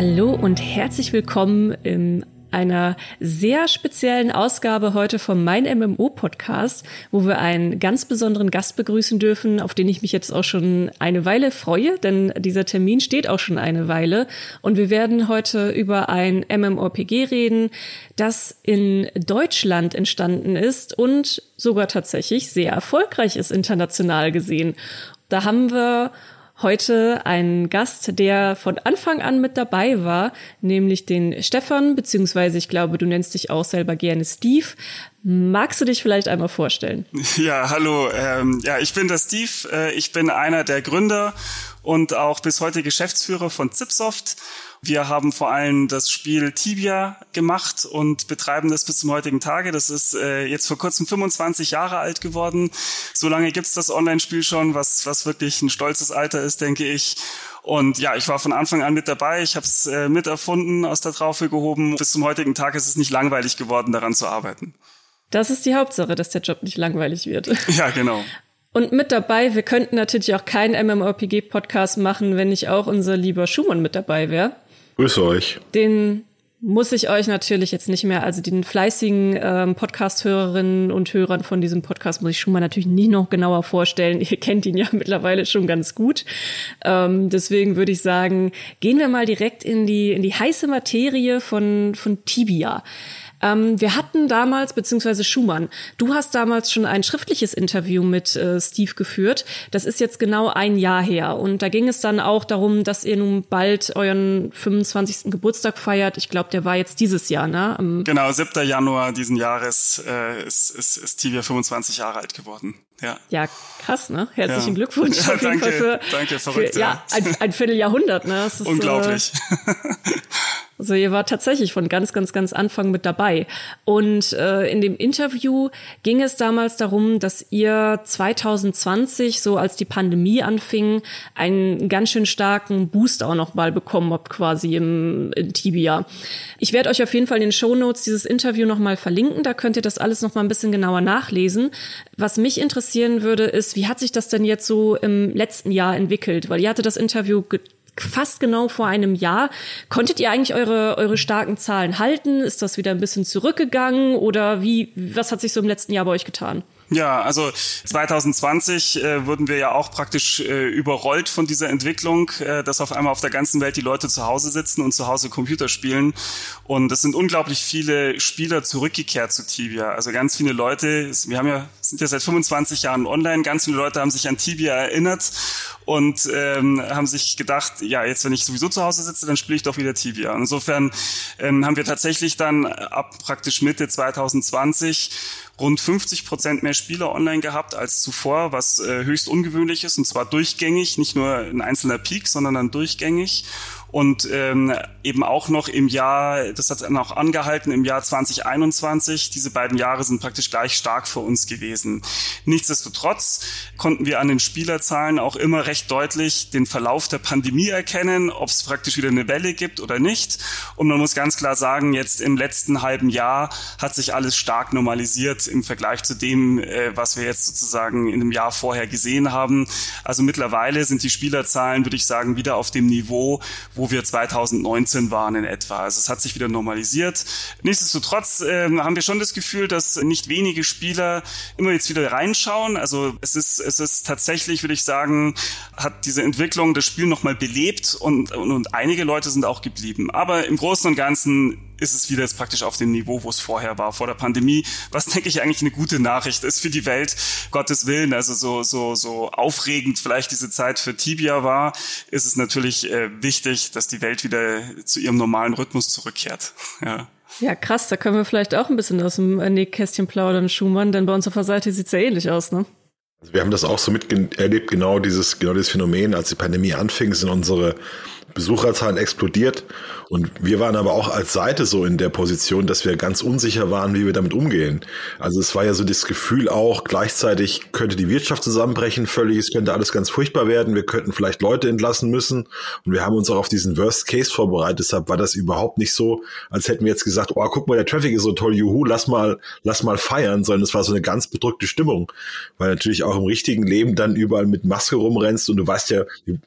Hallo und herzlich willkommen im einer sehr speziellen Ausgabe heute vom Mein MMO Podcast, wo wir einen ganz besonderen Gast begrüßen dürfen, auf den ich mich jetzt auch schon eine Weile freue, denn dieser Termin steht auch schon eine Weile. Und wir werden heute über ein MMORPG reden, das in Deutschland entstanden ist und sogar tatsächlich sehr erfolgreich ist international gesehen. Da haben wir heute einen Gast, der von Anfang an mit dabei war, nämlich den Stefan, beziehungsweise ich glaube, du nennst dich auch selber gerne Steve. Magst du dich vielleicht einmal vorstellen? Ja, hallo. Ähm, ja, ich bin der Steve. Äh, ich bin einer der Gründer und auch bis heute Geschäftsführer von Zipsoft. Wir haben vor allem das Spiel Tibia gemacht und betreiben das bis zum heutigen Tage. Das ist äh, jetzt vor kurzem 25 Jahre alt geworden. So lange gibt's das Online-Spiel schon, was, was wirklich ein stolzes Alter ist, denke ich. Und ja, ich war von Anfang an mit dabei. Ich habe es äh, mit erfunden, aus der Traufe gehoben. Bis zum heutigen Tag ist es nicht langweilig geworden, daran zu arbeiten. Das ist die Hauptsache, dass der Job nicht langweilig wird. Ja, genau. Und mit dabei, wir könnten natürlich auch keinen MMORPG-Podcast machen, wenn nicht auch unser lieber Schumann mit dabei wäre. Grüße euch. Den muss ich euch natürlich jetzt nicht mehr, also den fleißigen ähm, Podcast-Hörerinnen und Hörern von diesem Podcast muss ich schon mal natürlich nie noch genauer vorstellen. Ihr kennt ihn ja mittlerweile schon ganz gut. Ähm, deswegen würde ich sagen, gehen wir mal direkt in die, in die heiße Materie von, von Tibia. Ähm, wir hatten damals, beziehungsweise Schumann, du hast damals schon ein schriftliches Interview mit äh, Steve geführt. Das ist jetzt genau ein Jahr her. Und da ging es dann auch darum, dass ihr nun bald euren 25. Geburtstag feiert. Ich glaube, der war jetzt dieses Jahr, ne? Am genau, 7. Januar diesen Jahres äh, ist, ist, ist Tivia 25 Jahre alt geworden. Ja. ja, krass, ne? Herzlichen ja. Glückwunsch ja, danke, Fall für, danke, verrückt, für ja, ein, ein Vierteljahrhundert, ne? Ist, Unglaublich. Äh, Also ihr war tatsächlich von ganz, ganz, ganz Anfang mit dabei. Und äh, in dem Interview ging es damals darum, dass ihr 2020, so als die Pandemie anfing, einen ganz schön starken Boost auch noch mal bekommen habt, quasi im, in Tibia. Ich werde euch auf jeden Fall in den Show Notes dieses Interview noch mal verlinken. Da könnt ihr das alles noch mal ein bisschen genauer nachlesen. Was mich interessieren würde, ist, wie hat sich das denn jetzt so im letzten Jahr entwickelt? Weil ihr hatte das Interview fast genau vor einem Jahr. Konntet ihr eigentlich eure, eure starken Zahlen halten? Ist das wieder ein bisschen zurückgegangen oder wie, was hat sich so im letzten Jahr bei euch getan? Ja, also 2020 äh, wurden wir ja auch praktisch äh, überrollt von dieser Entwicklung, äh, dass auf einmal auf der ganzen Welt die Leute zu Hause sitzen und zu Hause Computer spielen. Und es sind unglaublich viele Spieler zurückgekehrt zu Tibia. Also ganz viele Leute, wir haben ja, sind ja seit 25 Jahren online, ganz viele Leute haben sich an Tibia erinnert und ähm, haben sich gedacht, ja, jetzt wenn ich sowieso zu Hause sitze, dann spiele ich doch wieder Tibia. Insofern ähm, haben wir tatsächlich dann ab praktisch Mitte 2020 rund 50 Prozent mehr Spieler online gehabt als zuvor, was äh, höchst ungewöhnlich ist und zwar durchgängig, nicht nur ein einzelner Peak, sondern dann durchgängig und ähm, eben auch noch im Jahr, das hat dann auch angehalten, im Jahr 2021. Diese beiden Jahre sind praktisch gleich stark für uns gewesen. Nichtsdestotrotz konnten wir an den Spielerzahlen auch immer recht deutlich den Verlauf der Pandemie erkennen, ob es praktisch wieder eine Welle gibt oder nicht. Und man muss ganz klar sagen, jetzt im letzten halben Jahr hat sich alles stark normalisiert im Vergleich zu dem, äh, was wir jetzt sozusagen in dem Jahr vorher gesehen haben. Also mittlerweile sind die Spielerzahlen, würde ich sagen, wieder auf dem Niveau, wo wir 2019 waren in etwa. Also es hat sich wieder normalisiert. Nichtsdestotrotz äh, haben wir schon das Gefühl, dass nicht wenige Spieler immer jetzt wieder reinschauen. Also es ist, es ist tatsächlich, würde ich sagen, hat diese Entwicklung das Spiel nochmal belebt und, und, und einige Leute sind auch geblieben. Aber im Großen und Ganzen ist es wieder jetzt praktisch auf dem Niveau, wo es vorher war, vor der Pandemie, was denke ich eigentlich eine gute Nachricht ist für die Welt, Gottes Willen. Also so, so, so aufregend vielleicht diese Zeit für Tibia war, ist es natürlich äh, wichtig, dass die Welt wieder zu ihrem normalen Rhythmus zurückkehrt. Ja. Ja, krass, da können wir vielleicht auch ein bisschen aus dem Nähkästchen plaudern, Schumann, denn bei uns auf der Seite sieht's ja ähnlich aus, ne? Also wir haben das auch so miterlebt, genau dieses, genau dieses Phänomen, als die Pandemie anfing, sind unsere Besucherzahlen explodiert. Und wir waren aber auch als Seite so in der Position, dass wir ganz unsicher waren, wie wir damit umgehen. Also es war ja so das Gefühl auch, gleichzeitig könnte die Wirtschaft zusammenbrechen, völlig, es könnte alles ganz furchtbar werden, wir könnten vielleicht Leute entlassen müssen. Und wir haben uns auch auf diesen Worst Case vorbereitet. Deshalb war das überhaupt nicht so, als hätten wir jetzt gesagt, oh, guck mal, der Traffic ist so toll, juhu, lass mal, lass mal feiern, sondern es war so eine ganz bedrückte Stimmung. Weil natürlich auch im richtigen Leben dann überall mit Maske rumrennst und du weißt ja,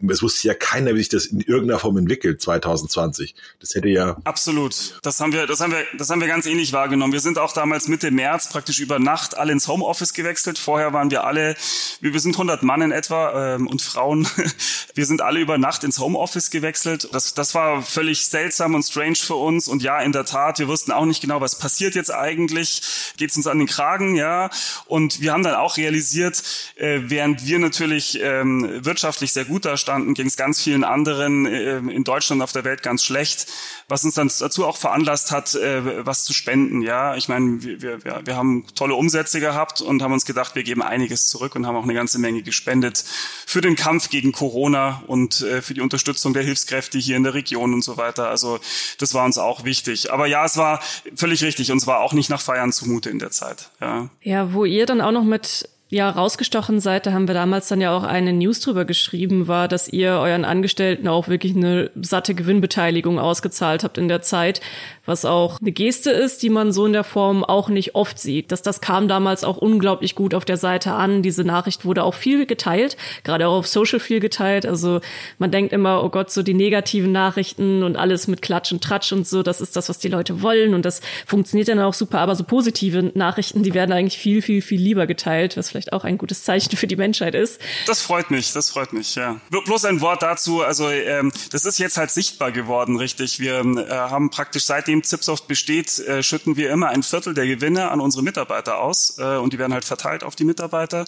es wusste ja keiner, wie sich das in irgendeiner Form entwickelt 2020. Das hätte ja absolut. Das haben wir, das haben wir, das haben wir ganz ähnlich wahrgenommen. Wir sind auch damals Mitte März praktisch über Nacht alle ins Homeoffice gewechselt. Vorher waren wir alle, wir sind 100 Mann in etwa ähm, und Frauen. Wir sind alle über Nacht ins Homeoffice gewechselt. Das, das war völlig seltsam und strange für uns. Und ja, in der Tat, wir wussten auch nicht genau, was passiert jetzt eigentlich. Geht's uns an den Kragen, ja? Und wir haben dann auch realisiert, äh, während wir natürlich ähm, wirtschaftlich sehr gut da standen, ging es ganz vielen anderen äh, in Deutschland und auf der Welt ganz schlecht, was uns dann dazu auch veranlasst hat, äh, was zu spenden. Ja, ich meine, wir, wir, wir haben tolle Umsätze gehabt und haben uns gedacht, wir geben einiges zurück und haben auch eine ganze Menge gespendet für den Kampf gegen Corona und äh, für die Unterstützung der Hilfskräfte hier in der Region und so weiter. Also das war uns auch wichtig. Aber ja, es war völlig richtig. Uns war auch nicht nach Feiern zumute in der Zeit. Ja, ja wo ihr dann auch noch mit ja rausgestochen seid, da haben wir damals dann ja auch eine News drüber geschrieben, war, dass ihr euren Angestellten auch wirklich eine satte Gewinnbeteiligung ausgezahlt habt in der Zeit, was auch eine Geste ist, die man so in der Form auch nicht oft sieht. Dass das kam damals auch unglaublich gut auf der Seite an. Diese Nachricht wurde auch viel geteilt, gerade auch auf Social viel geteilt. Also man denkt immer, oh Gott, so die negativen Nachrichten und alles mit Klatsch und Tratsch und so, das ist das, was die Leute wollen und das funktioniert dann auch super. Aber so positive Nachrichten, die werden eigentlich viel, viel, viel lieber geteilt, was vielleicht vielleicht auch ein gutes Zeichen für die Menschheit ist. Das freut mich, das freut mich, ja. Bloß ein Wort dazu, also ähm, das ist jetzt halt sichtbar geworden, richtig. Wir äh, haben praktisch seitdem Zipsoft besteht, äh, schütten wir immer ein Viertel der Gewinne an unsere Mitarbeiter aus äh, und die werden halt verteilt auf die Mitarbeiter.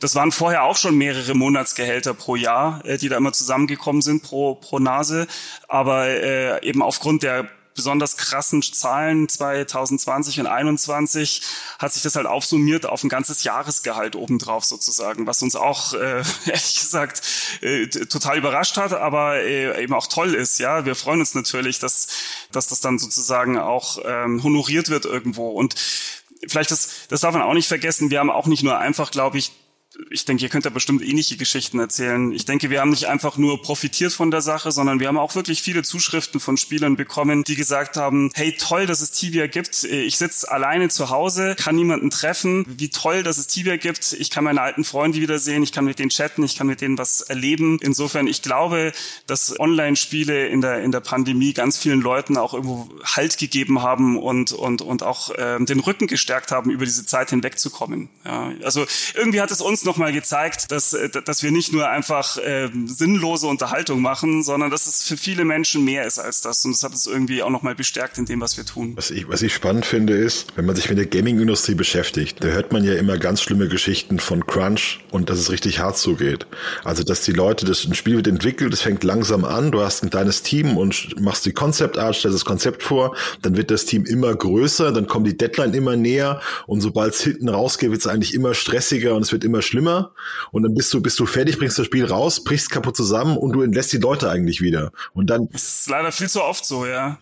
Das waren vorher auch schon mehrere Monatsgehälter pro Jahr, äh, die da immer zusammengekommen sind pro, pro Nase, aber äh, eben aufgrund der besonders krassen Zahlen 2020 und 2021 hat sich das halt aufsummiert auf ein ganzes Jahresgehalt obendrauf sozusagen, was uns auch äh, ehrlich gesagt äh, total überrascht hat, aber äh, eben auch toll ist. Ja, wir freuen uns natürlich, dass dass das dann sozusagen auch ähm, honoriert wird irgendwo und vielleicht das das darf man auch nicht vergessen. Wir haben auch nicht nur einfach, glaube ich, ich denke, ihr könnt da bestimmt ähnliche Geschichten erzählen. Ich denke, wir haben nicht einfach nur profitiert von der Sache, sondern wir haben auch wirklich viele Zuschriften von Spielern bekommen, die gesagt haben, hey, toll, dass es Tibia gibt. Ich sitze alleine zu Hause, kann niemanden treffen. Wie toll, dass es Tibia gibt. Ich kann meine alten Freunde wiedersehen, ich kann mit denen chatten, ich kann mit denen was erleben. Insofern, ich glaube, dass Online-Spiele in der, in der Pandemie ganz vielen Leuten auch irgendwo Halt gegeben haben und, und, und auch äh, den Rücken gestärkt haben, über diese Zeit hinwegzukommen. Ja, also irgendwie hat es uns nochmal gezeigt, dass, äh, dass wir nicht nur einfach äh, sinnlose Unterhaltung machen, sondern dass es für viele Menschen mehr ist als das. Und das hat es irgendwie auch nochmal bestärkt in dem, was wir tun. Was ich, was ich spannend finde, ist, wenn man sich mit der Gaming-Industrie beschäftigt, da hört man ja immer ganz schlimme Geschichten von Crunch und dass es richtig hart zugeht. Also, dass die Leute, das ein Spiel wird entwickelt, es fängt langsam an, du hast ein kleines Team und machst die Concept Art, stellst das Konzept vor, dann wird das Team immer größer, dann kommt die Deadline immer näher und sobald es hinten rausgeht, wird es eigentlich immer stressiger und es wird immer schlimmer schlimmer und dann bist du, bist du fertig, bringst das Spiel raus, brichst kaputt zusammen und du entlässt die Leute eigentlich wieder. Und dann. Das ist leider viel zu oft so, ja.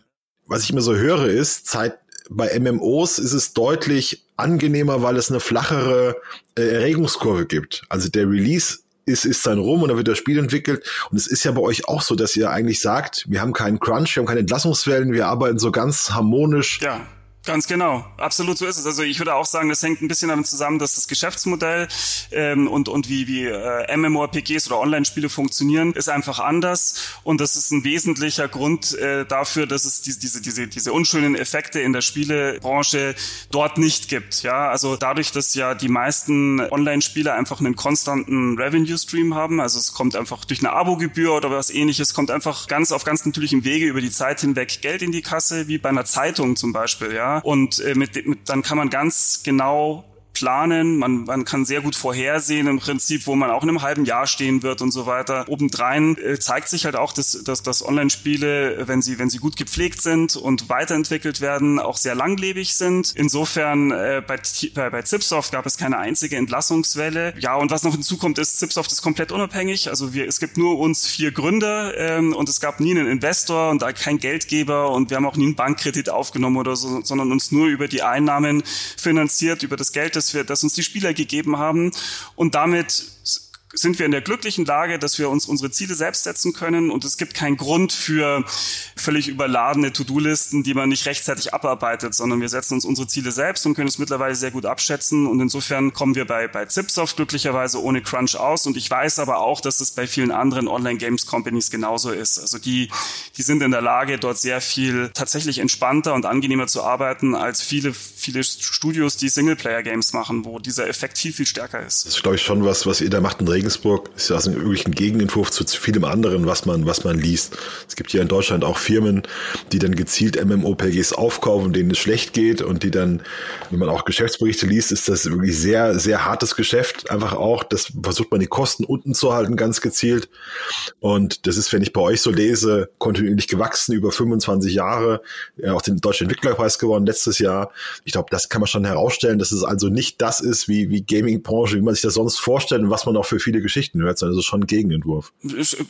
Was ich immer so höre, ist, Zeit, bei MMOs ist es deutlich angenehmer, weil es eine flachere äh, Erregungskurve gibt. Also der Release ist, ist dann rum und dann wird das Spiel entwickelt. Und es ist ja bei euch auch so, dass ihr eigentlich sagt, wir haben keinen Crunch, wir haben keine Entlassungswellen, wir arbeiten so ganz harmonisch. Ja Ganz genau, absolut so ist es. Also ich würde auch sagen, das hängt ein bisschen damit zusammen, dass das Geschäftsmodell ähm, und und wie wie äh, MMORPGs oder Online-Spiele funktionieren, ist einfach anders und das ist ein wesentlicher Grund äh, dafür, dass es diese diese diese diese unschönen Effekte in der Spielebranche dort nicht gibt. Ja, also dadurch, dass ja die meisten Online-Spiele einfach einen konstanten Revenue-Stream haben, also es kommt einfach durch eine Abogebühr oder was Ähnliches, kommt einfach ganz auf ganz natürlichem Wege über die Zeit hinweg Geld in die Kasse, wie bei einer Zeitung zum Beispiel. Ja, und äh, mit, mit, dann kann man ganz genau planen, man, man kann sehr gut vorhersehen im Prinzip, wo man auch in einem halben Jahr stehen wird und so weiter. Obendrein äh, zeigt sich halt auch, dass, dass, dass Online-Spiele, wenn sie, wenn sie gut gepflegt sind und weiterentwickelt werden, auch sehr langlebig sind. Insofern äh, bei, bei, bei Zipsoft gab es keine einzige Entlassungswelle. Ja, und was noch hinzukommt ist, Zipsoft ist komplett unabhängig. Also wir, es gibt nur uns vier Gründer ähm, und es gab nie einen Investor und da kein Geldgeber und wir haben auch nie einen Bankkredit aufgenommen oder so, sondern uns nur über die Einnahmen finanziert, über das Geld, das das, wir, das uns die Spieler gegeben haben. Und damit sind wir in der glücklichen Lage, dass wir uns unsere Ziele selbst setzen können und es gibt keinen Grund für völlig überladene To-Do-Listen, die man nicht rechtzeitig abarbeitet, sondern wir setzen uns unsere Ziele selbst und können es mittlerweile sehr gut abschätzen und insofern kommen wir bei, bei Zipsoft glücklicherweise ohne Crunch aus und ich weiß aber auch, dass es bei vielen anderen Online-Games-Companies genauso ist. Also die, die sind in der Lage, dort sehr viel tatsächlich entspannter und angenehmer zu arbeiten als viele, viele Studios, die Singleplayer-Games machen, wo dieser Effekt viel, viel stärker ist. Das ist, glaube ich, schon was, was ihr da macht in Regensburg. Ist ja wirklich ein Gegenentwurf zu vielem anderen, was man, was man liest. Es gibt hier in Deutschland auch Firmen, die dann gezielt MMOPGs aufkaufen, denen es schlecht geht und die dann, wenn man auch Geschäftsberichte liest, ist das wirklich sehr, sehr hartes Geschäft. Einfach auch, das versucht man die Kosten unten zu halten, ganz gezielt. Und das ist, wenn ich bei euch so lese, kontinuierlich gewachsen über 25 Jahre, ja, auch den Deutschen Entwicklerpreis gewonnen letztes Jahr. Ich glaube, das kann man schon herausstellen, dass es also nicht das ist wie, wie Gaming-Branche, wie man sich das sonst vorstellt und was man auch für viele Geschichten hört, sondern es ist schon ein Gegenentwurf.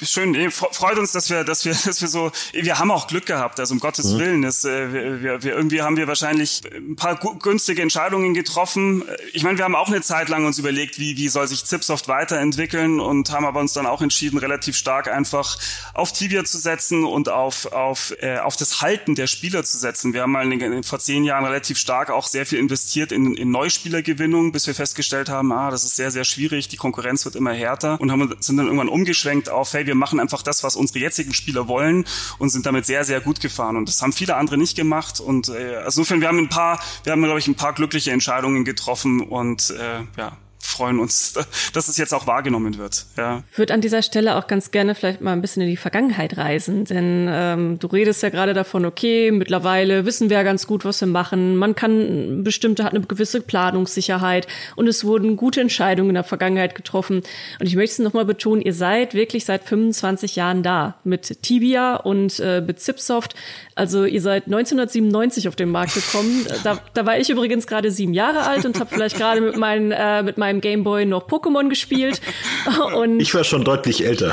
Schön, freut uns, dass wir, dass wir, dass wir so, wir haben auch Glück gehabt, also um Gottes mhm. Willen, das, äh, wir, wir, wir, irgendwie haben wir wahrscheinlich ein paar günstige Entscheidungen getroffen. Ich meine, wir haben auch eine Zeit lang uns überlegt, wie, wie soll sich Zipsoft weiterentwickeln und haben aber uns dann auch entschieden, relativ stark einfach auf Tibia zu setzen und auf, auf, äh, auf das Halten der Spieler zu setzen. Wir haben mal in, vor zehn Jahren relativ stark auch sehr viel investiert in, in Neuspielergewinnung, bis wir festgestellt haben, ah, das ist sehr, sehr schwierig, die Konkurrenz wird immer härter und haben, sind dann irgendwann umgeschwenkt auf, hey, wir machen einfach das, was unsere jetzigen Spieler wollen und sind damit sehr, sehr gut gefahren. Und das haben viele andere nicht gemacht. Und äh, also insofern, wir haben ein paar, wir haben, glaube ich, ein paar glückliche Entscheidungen getroffen und äh, ja, freuen uns, dass es jetzt auch wahrgenommen wird. Ja. Ich würde an dieser Stelle auch ganz gerne vielleicht mal ein bisschen in die Vergangenheit reisen, denn ähm, du redest ja gerade davon, okay, mittlerweile wissen wir ja ganz gut, was wir machen. Man kann bestimmte hat eine gewisse Planungssicherheit und es wurden gute Entscheidungen in der Vergangenheit getroffen. Und ich möchte es nochmal betonen, ihr seid wirklich seit 25 Jahren da mit Tibia und äh, mit Zipsoft. Also ihr seid 1997 auf den Markt gekommen. da, da war ich übrigens gerade sieben Jahre alt und habe vielleicht gerade mit, meinen, äh, mit meinem Gameboy noch Pokémon gespielt. Und ich war schon deutlich älter.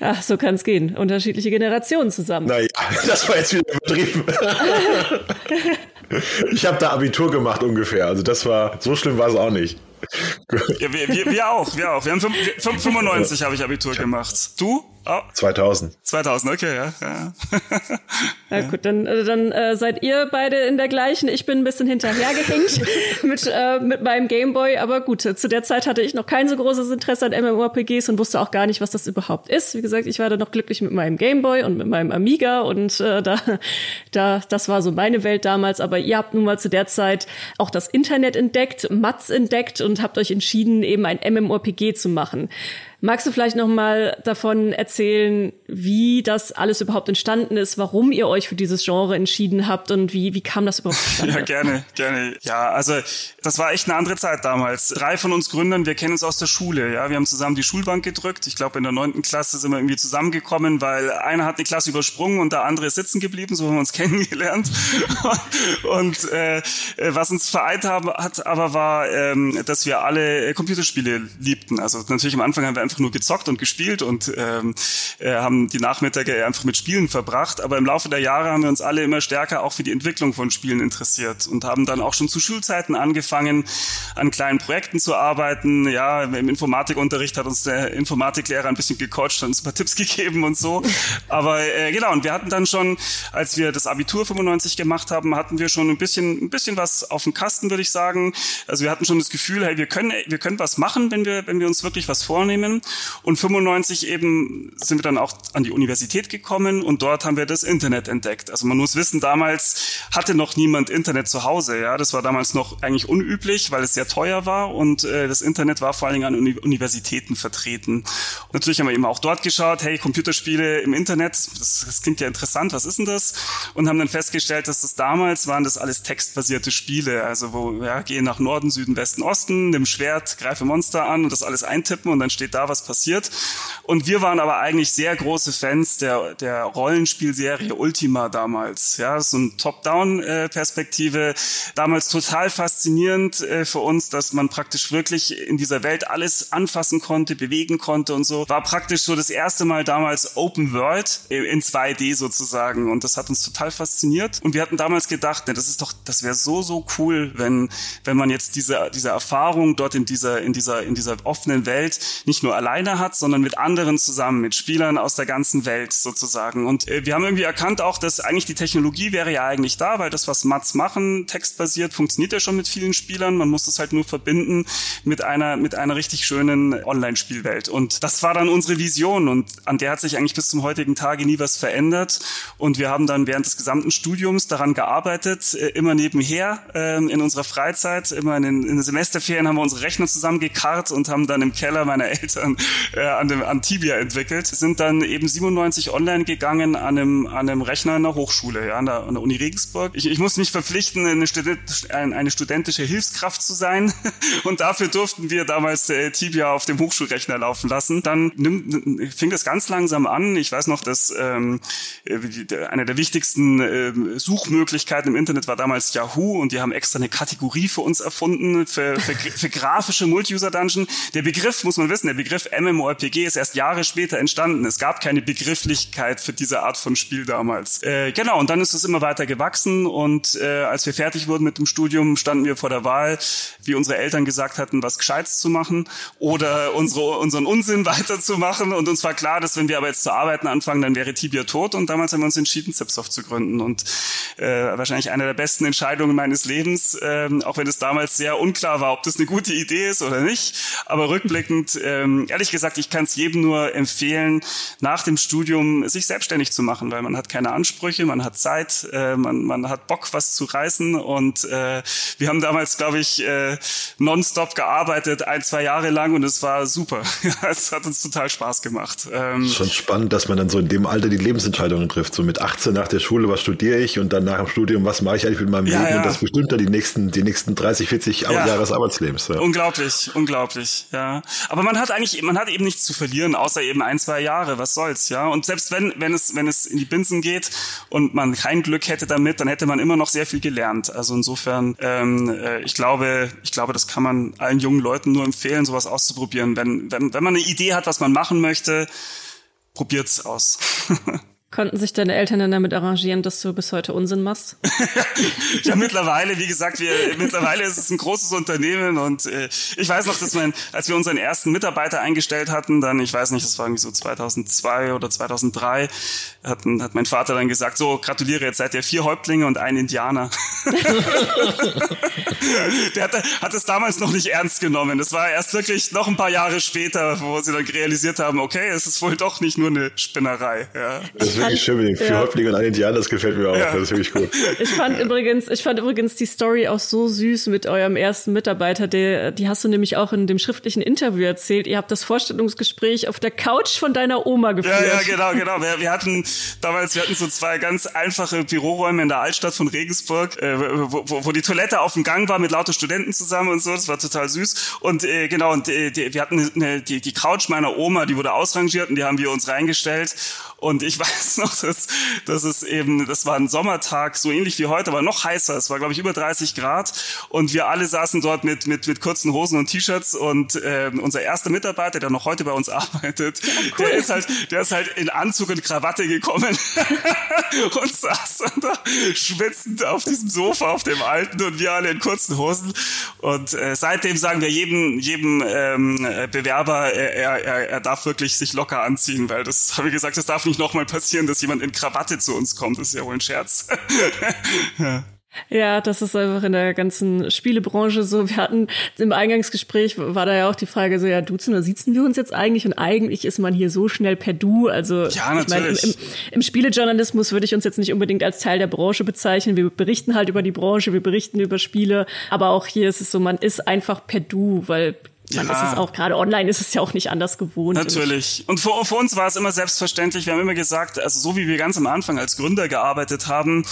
ja, so kann es gehen. Unterschiedliche Generationen zusammen. Naja, das war jetzt wieder übertrieben. ich habe da Abitur gemacht ungefähr. Also das war, so schlimm war es auch nicht. Ja, wir, wir, wir auch, wir auch. Wir haben 95 habe ich Abitur gemacht. Du? Oh. 2000. 2000, okay, ja. Ja, ja gut, dann, äh, dann äh, seid ihr beide in der gleichen. Ich bin ein bisschen hinterhergehängt mit, äh, mit meinem Gameboy, aber gut, zu der Zeit hatte ich noch kein so großes Interesse an MMORPGs und wusste auch gar nicht, was das überhaupt ist. Wie gesagt, ich war da noch glücklich mit meinem Gameboy und mit meinem Amiga und äh, da, da, das war so meine Welt damals. Aber ihr habt nun mal zu der Zeit auch das Internet entdeckt, Mats entdeckt und habt euch entschieden, eben ein MMORPG zu machen. Magst du vielleicht noch mal davon erzählen, wie das alles überhaupt entstanden ist, warum ihr euch für dieses Genre entschieden habt und wie, wie kam das überhaupt zustande? Ja, gerne, gerne. Ja, also das war echt eine andere Zeit damals. Drei von uns Gründern, wir kennen uns aus der Schule. Ja, wir haben zusammen die Schulbank gedrückt. Ich glaube, in der neunten Klasse sind wir irgendwie zusammengekommen, weil einer hat eine Klasse übersprungen und der andere ist sitzen geblieben. So haben wir uns kennengelernt. und äh, was uns vereint haben, hat aber war, ähm, dass wir alle Computerspiele liebten. Also natürlich am Anfang haben wir einfach nur gezockt und gespielt und ähm, äh, haben die Nachmittage einfach mit Spielen verbracht. Aber im Laufe der Jahre haben wir uns alle immer stärker auch für die Entwicklung von Spielen interessiert und haben dann auch schon zu Schulzeiten angefangen, an kleinen Projekten zu arbeiten. Ja, im Informatikunterricht hat uns der Informatiklehrer ein bisschen gecoacht, hat uns ein paar Tipps gegeben und so. Aber äh, genau, und wir hatten dann schon, als wir das Abitur 95 gemacht haben, hatten wir schon ein bisschen, ein bisschen was auf dem Kasten, würde ich sagen. Also wir hatten schon das Gefühl, hey, wir können, wir können was machen, wenn wir, wenn wir uns wirklich was vornehmen. Und 95 eben sind wir dann auch an die Universität gekommen und dort haben wir das Internet entdeckt. Also man muss wissen, damals hatte noch niemand Internet zu Hause. Ja, das war damals noch eigentlich unüblich, weil es sehr teuer war und äh, das Internet war vor allen Dingen an Uni Universitäten vertreten. Und natürlich haben wir eben auch dort geschaut, hey, Computerspiele im Internet, das, das klingt ja interessant, was ist denn das? Und haben dann festgestellt, dass das damals waren das alles textbasierte Spiele, also wo ja, gehen nach Norden, Süden, Westen, Osten, nimm Schwert, greife Monster an und das alles eintippen und dann steht da, was passiert. Und wir waren aber eigentlich sehr große Fans der, der Rollenspielserie Ultima damals. Ja, so ein Top-Down-Perspektive. Damals total faszinierend äh, für uns, dass man praktisch wirklich in dieser Welt alles anfassen konnte, bewegen konnte und so. War praktisch so das erste Mal damals Open World in 2D sozusagen. Und das hat uns total fasziniert. Und wir hatten damals gedacht, ne, das ist doch, das wäre so, so cool, wenn, wenn man jetzt diese, diese Erfahrung dort in dieser, in dieser, in dieser offenen Welt nicht nur alleine hat, sondern mit anderen zusammen, mit Spielern aus der ganzen Welt sozusagen. Und äh, wir haben irgendwie erkannt auch, dass eigentlich die Technologie wäre ja eigentlich da, weil das, was Mats machen, textbasiert, funktioniert ja schon mit vielen Spielern. Man muss das halt nur verbinden mit einer, mit einer richtig schönen Online-Spielwelt. Und das war dann unsere Vision und an der hat sich eigentlich bis zum heutigen Tage nie was verändert. Und wir haben dann während des gesamten Studiums daran gearbeitet, äh, immer nebenher, äh, in unserer Freizeit, immer in den, in den Semesterferien haben wir unsere Rechner zusammengekarrt und haben dann im Keller meiner Eltern äh, an, dem, an Tibia entwickelt. Sind dann eben 97 online gegangen an einem, an einem Rechner in der Hochschule, ja, an der, an der Uni Regensburg. Ich, ich muss mich verpflichten, eine, Student, eine studentische Hilfskraft zu sein. Und dafür durften wir damals äh, Tibia auf dem Hochschulrechner laufen lassen. Dann nimm, fing das ganz langsam an. Ich weiß noch, dass ähm, eine der wichtigsten äh, Suchmöglichkeiten im Internet war damals Yahoo und die haben extra eine Kategorie für uns erfunden, für, für, für grafische Multi-User-Dungeon. Der Begriff, muss man wissen, der Begriff MMORPG ist erst Jahre später entstanden. Es gab keine Begrifflichkeit für diese Art von Spiel damals. Äh, genau, und dann ist es immer weiter gewachsen und äh, als wir fertig wurden mit dem Studium, standen wir vor der Wahl, wie unsere Eltern gesagt hatten, was Gescheites zu machen oder unsere, unseren Unsinn weiterzumachen. Und uns war klar, dass wenn wir aber jetzt zu arbeiten anfangen, dann wäre Tibia tot. Und damals haben wir uns entschieden, Zipsoft zu gründen. Und äh, wahrscheinlich eine der besten Entscheidungen meines Lebens, äh, auch wenn es damals sehr unklar war, ob das eine gute Idee ist oder nicht. Aber rückblickend, ehrlich gesagt, ich kann es jedem nur empfehlen, nach dem Studium sich selbstständig zu machen, weil man hat keine Ansprüche, man hat Zeit, äh, man, man hat Bock, was zu reißen. Und äh, wir haben damals, glaube ich, äh, nonstop gearbeitet, ein, zwei Jahre lang und es war super. es hat uns total Spaß gemacht. Ähm, Schon spannend, dass man dann so in dem Alter die Lebensentscheidungen trifft. So mit 18 nach der Schule, was studiere ich und dann nach dem Studium, was mache ich eigentlich mit meinem ja, Leben? Ja. Und das bestimmt dann die nächsten, die nächsten 30, 40 ja. Jahre des Arbeitslebens. Unglaublich, unglaublich, ja. Aber man hat eigentlich, man hat eben nichts zu verlieren, außer eben ein, zwei Jahre. Was soll's, ja? Und selbst wenn, wenn es, wenn es in die Binsen geht und man kein Glück hätte damit, dann hätte man immer noch sehr viel gelernt. Also insofern, ähm, äh, ich glaube, ich glaube, das kann man allen jungen Leuten nur empfehlen, sowas auszuprobieren. Wenn, wenn, wenn man eine Idee hat, was man machen möchte, probiert's aus. Konnten sich deine Eltern dann damit arrangieren, dass du bis heute Unsinn machst? ja, mittlerweile, wie gesagt, wir, mittlerweile ist es ein großes Unternehmen und äh, ich weiß noch, dass mein, als wir unseren ersten Mitarbeiter eingestellt hatten, dann, ich weiß nicht, das war irgendwie so 2002 oder 2003, hatten, hat mein Vater dann gesagt, so, gratuliere, jetzt seid ihr vier Häuptlinge und ein Indianer. Der hat, hat es damals noch nicht ernst genommen. Das war erst wirklich noch ein paar Jahre später, wo sie dann realisiert haben, okay, es ist wohl doch nicht nur eine Spinnerei. Ja wirklich schön mit den vier ja. Häuptlingen und ein Indianer, das gefällt mir auch. Ja. Das ist wirklich gut. Ich fand übrigens, ich fand übrigens die Story auch so süß mit eurem ersten Mitarbeiter. Der, die hast du nämlich auch in dem schriftlichen Interview erzählt. Ihr habt das Vorstellungsgespräch auf der Couch von deiner Oma geführt. Ja, ja, genau, genau. Wir, wir hatten damals, wir hatten so zwei ganz einfache Büroräume in der Altstadt von Regensburg, äh, wo, wo, wo die Toilette auf dem Gang war mit lauter Studenten zusammen und so. Das war total süß. Und äh, genau, und äh, die, wir hatten eine, die, die Couch meiner Oma, die wurde ausrangiert und die haben wir uns reingestellt. Und ich weiß noch, dass, dass es eben, das war ein Sommertag, so ähnlich wie heute, aber noch heißer. Es war, glaube ich, über 30 Grad. Und wir alle saßen dort mit, mit, mit kurzen Hosen und T-Shirts. Und äh, unser erster Mitarbeiter, der noch heute bei uns arbeitet, ja, cool. der ist halt, der ist halt in Anzug und Krawatte gekommen und saß dann da schwitzend auf diesem Sofa, auf dem alten und wir alle in kurzen Hosen. Und äh, seitdem sagen wir jedem, jedem ähm, Bewerber, er, er, er darf wirklich sich locker anziehen, weil das habe ich gesagt, das darf nicht nochmal passieren, dass jemand in Krawatte zu uns kommt. Das ist ja wohl ein Scherz. ja. Ja, das ist einfach in der ganzen Spielebranche so. Wir hatten im Eingangsgespräch war da ja auch die Frage so, ja, duzen oder sitzen wir uns jetzt eigentlich? Und eigentlich ist man hier so schnell per Du. Also ja, natürlich. ich meine, im, im, im Spielejournalismus würde ich uns jetzt nicht unbedingt als Teil der Branche bezeichnen. Wir berichten halt über die Branche, wir berichten über Spiele, aber auch hier ist es so, man ist einfach per Du, weil man ja. ist es auch gerade online ist es ja auch nicht anders gewohnt. Natürlich. Und für, für, uns war es immer selbstverständlich. Wir haben immer gesagt, also so wie wir ganz am Anfang als Gründer gearbeitet haben,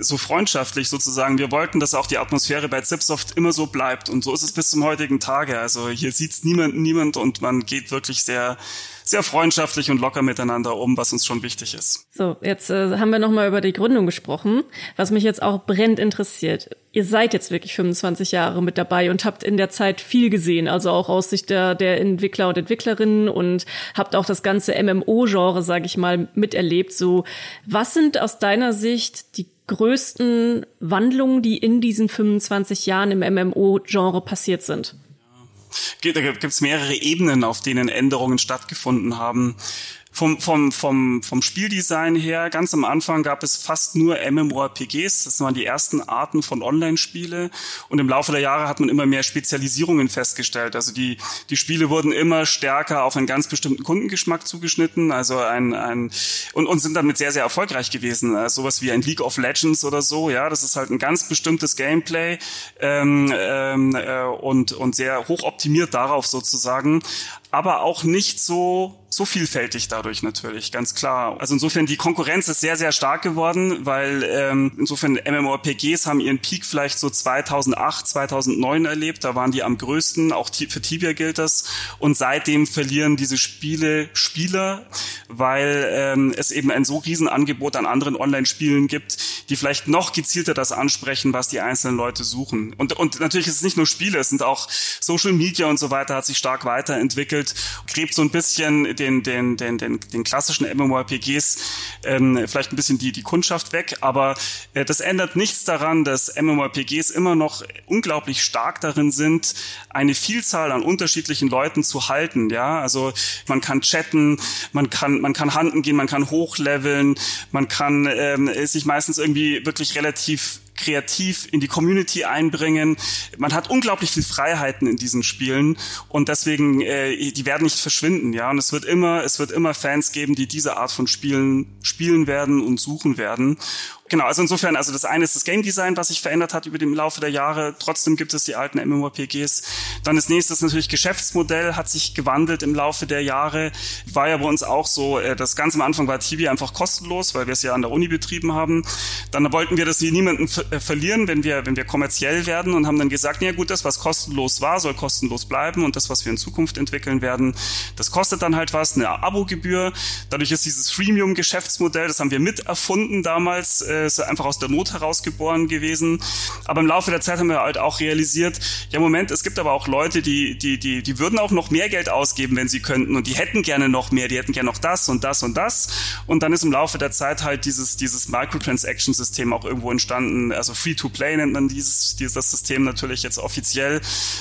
so freundschaftlich sozusagen. Wir wollten, dass auch die Atmosphäre bei Zipsoft immer so bleibt. Und so ist es bis zum heutigen Tage. Also hier sieht's niemand, niemand und man geht wirklich sehr, sehr freundschaftlich und locker miteinander um, was uns schon wichtig ist. So, jetzt äh, haben wir nochmal über die Gründung gesprochen, was mich jetzt auch brennend interessiert. Ihr seid jetzt wirklich 25 Jahre mit dabei und habt in der Zeit viel gesehen, also auch aus Sicht der, der Entwickler und Entwicklerinnen und habt auch das ganze MMO-Genre, sage ich mal, miterlebt. So, was sind aus deiner Sicht die größten Wandlungen, die in diesen 25 Jahren im MMO-Genre passiert sind? Da gibt es mehrere Ebenen, auf denen Änderungen stattgefunden haben. Vom, vom, vom, vom Spieldesign her, ganz am Anfang gab es fast nur MMORPGs. Das waren die ersten Arten von Online-Spiele. Und im Laufe der Jahre hat man immer mehr Spezialisierungen festgestellt. Also die, die Spiele wurden immer stärker auf einen ganz bestimmten Kundengeschmack zugeschnitten. Also ein, ein, und, und sind damit sehr, sehr erfolgreich gewesen. Also sowas wie ein League of Legends oder so. Ja, das ist halt ein ganz bestimmtes Gameplay, ähm, ähm, äh, und, und sehr hoch optimiert darauf sozusagen. Aber auch nicht so so vielfältig dadurch natürlich, ganz klar. Also insofern, die Konkurrenz ist sehr, sehr stark geworden, weil ähm, insofern MMORPGs haben ihren Peak vielleicht so 2008, 2009 erlebt. Da waren die am größten, auch für Tibia gilt das. Und seitdem verlieren diese Spiele Spieler, weil ähm, es eben ein so riesen Angebot an anderen Online-Spielen gibt, die vielleicht noch gezielter das ansprechen, was die einzelnen Leute suchen. Und, und natürlich ist es nicht nur Spiele, es sind auch Social Media und so weiter, hat sich stark weiterentwickelt, gräbt so ein bisschen den, den, den, den, den klassischen MMORPGs ähm, vielleicht ein bisschen die, die Kundschaft weg, aber äh, das ändert nichts daran, dass MMORPGs immer noch unglaublich stark darin sind, eine Vielzahl an unterschiedlichen Leuten zu halten. Ja, also man kann chatten, man kann, man kann handen gehen, man kann hochleveln, man kann ähm, sich meistens irgendwie wirklich relativ kreativ in die Community einbringen. Man hat unglaublich viel Freiheiten in diesen Spielen und deswegen äh, die werden nicht verschwinden, ja. Und es wird immer es wird immer Fans geben, die diese Art von Spielen spielen werden und suchen werden. Genau, also insofern, also das eine ist das Game Design, was sich verändert hat über den Laufe der Jahre. Trotzdem gibt es die alten MMORPGs. Dann das nächste ist natürlich Geschäftsmodell, hat sich gewandelt im Laufe der Jahre. War ja bei uns auch so, äh, das ganz am Anfang war Tibia einfach kostenlos, weil wir es ja an der Uni betrieben haben. Dann wollten wir das niemanden äh, verlieren, wenn wir, wenn wir kommerziell werden und haben dann gesagt, ja gut, das, was kostenlos war, soll kostenlos bleiben und das, was wir in Zukunft entwickeln werden, das kostet dann halt was, eine Abogebühr. Dadurch ist dieses Freemium-Geschäftsmodell, das haben wir mit erfunden damals, äh, ist einfach aus der Not herausgeboren gewesen. Aber im Laufe der Zeit haben wir halt auch realisiert, ja Moment, es gibt aber auch Leute, die, die, die, die würden auch noch mehr Geld ausgeben, wenn sie könnten und die hätten gerne noch mehr, die hätten gerne noch das und das und das. Und dann ist im Laufe der Zeit halt dieses, dieses Microtransaction-System auch irgendwo entstanden. Also Free-to-Play nennt man dieses, dieses System natürlich jetzt offiziell,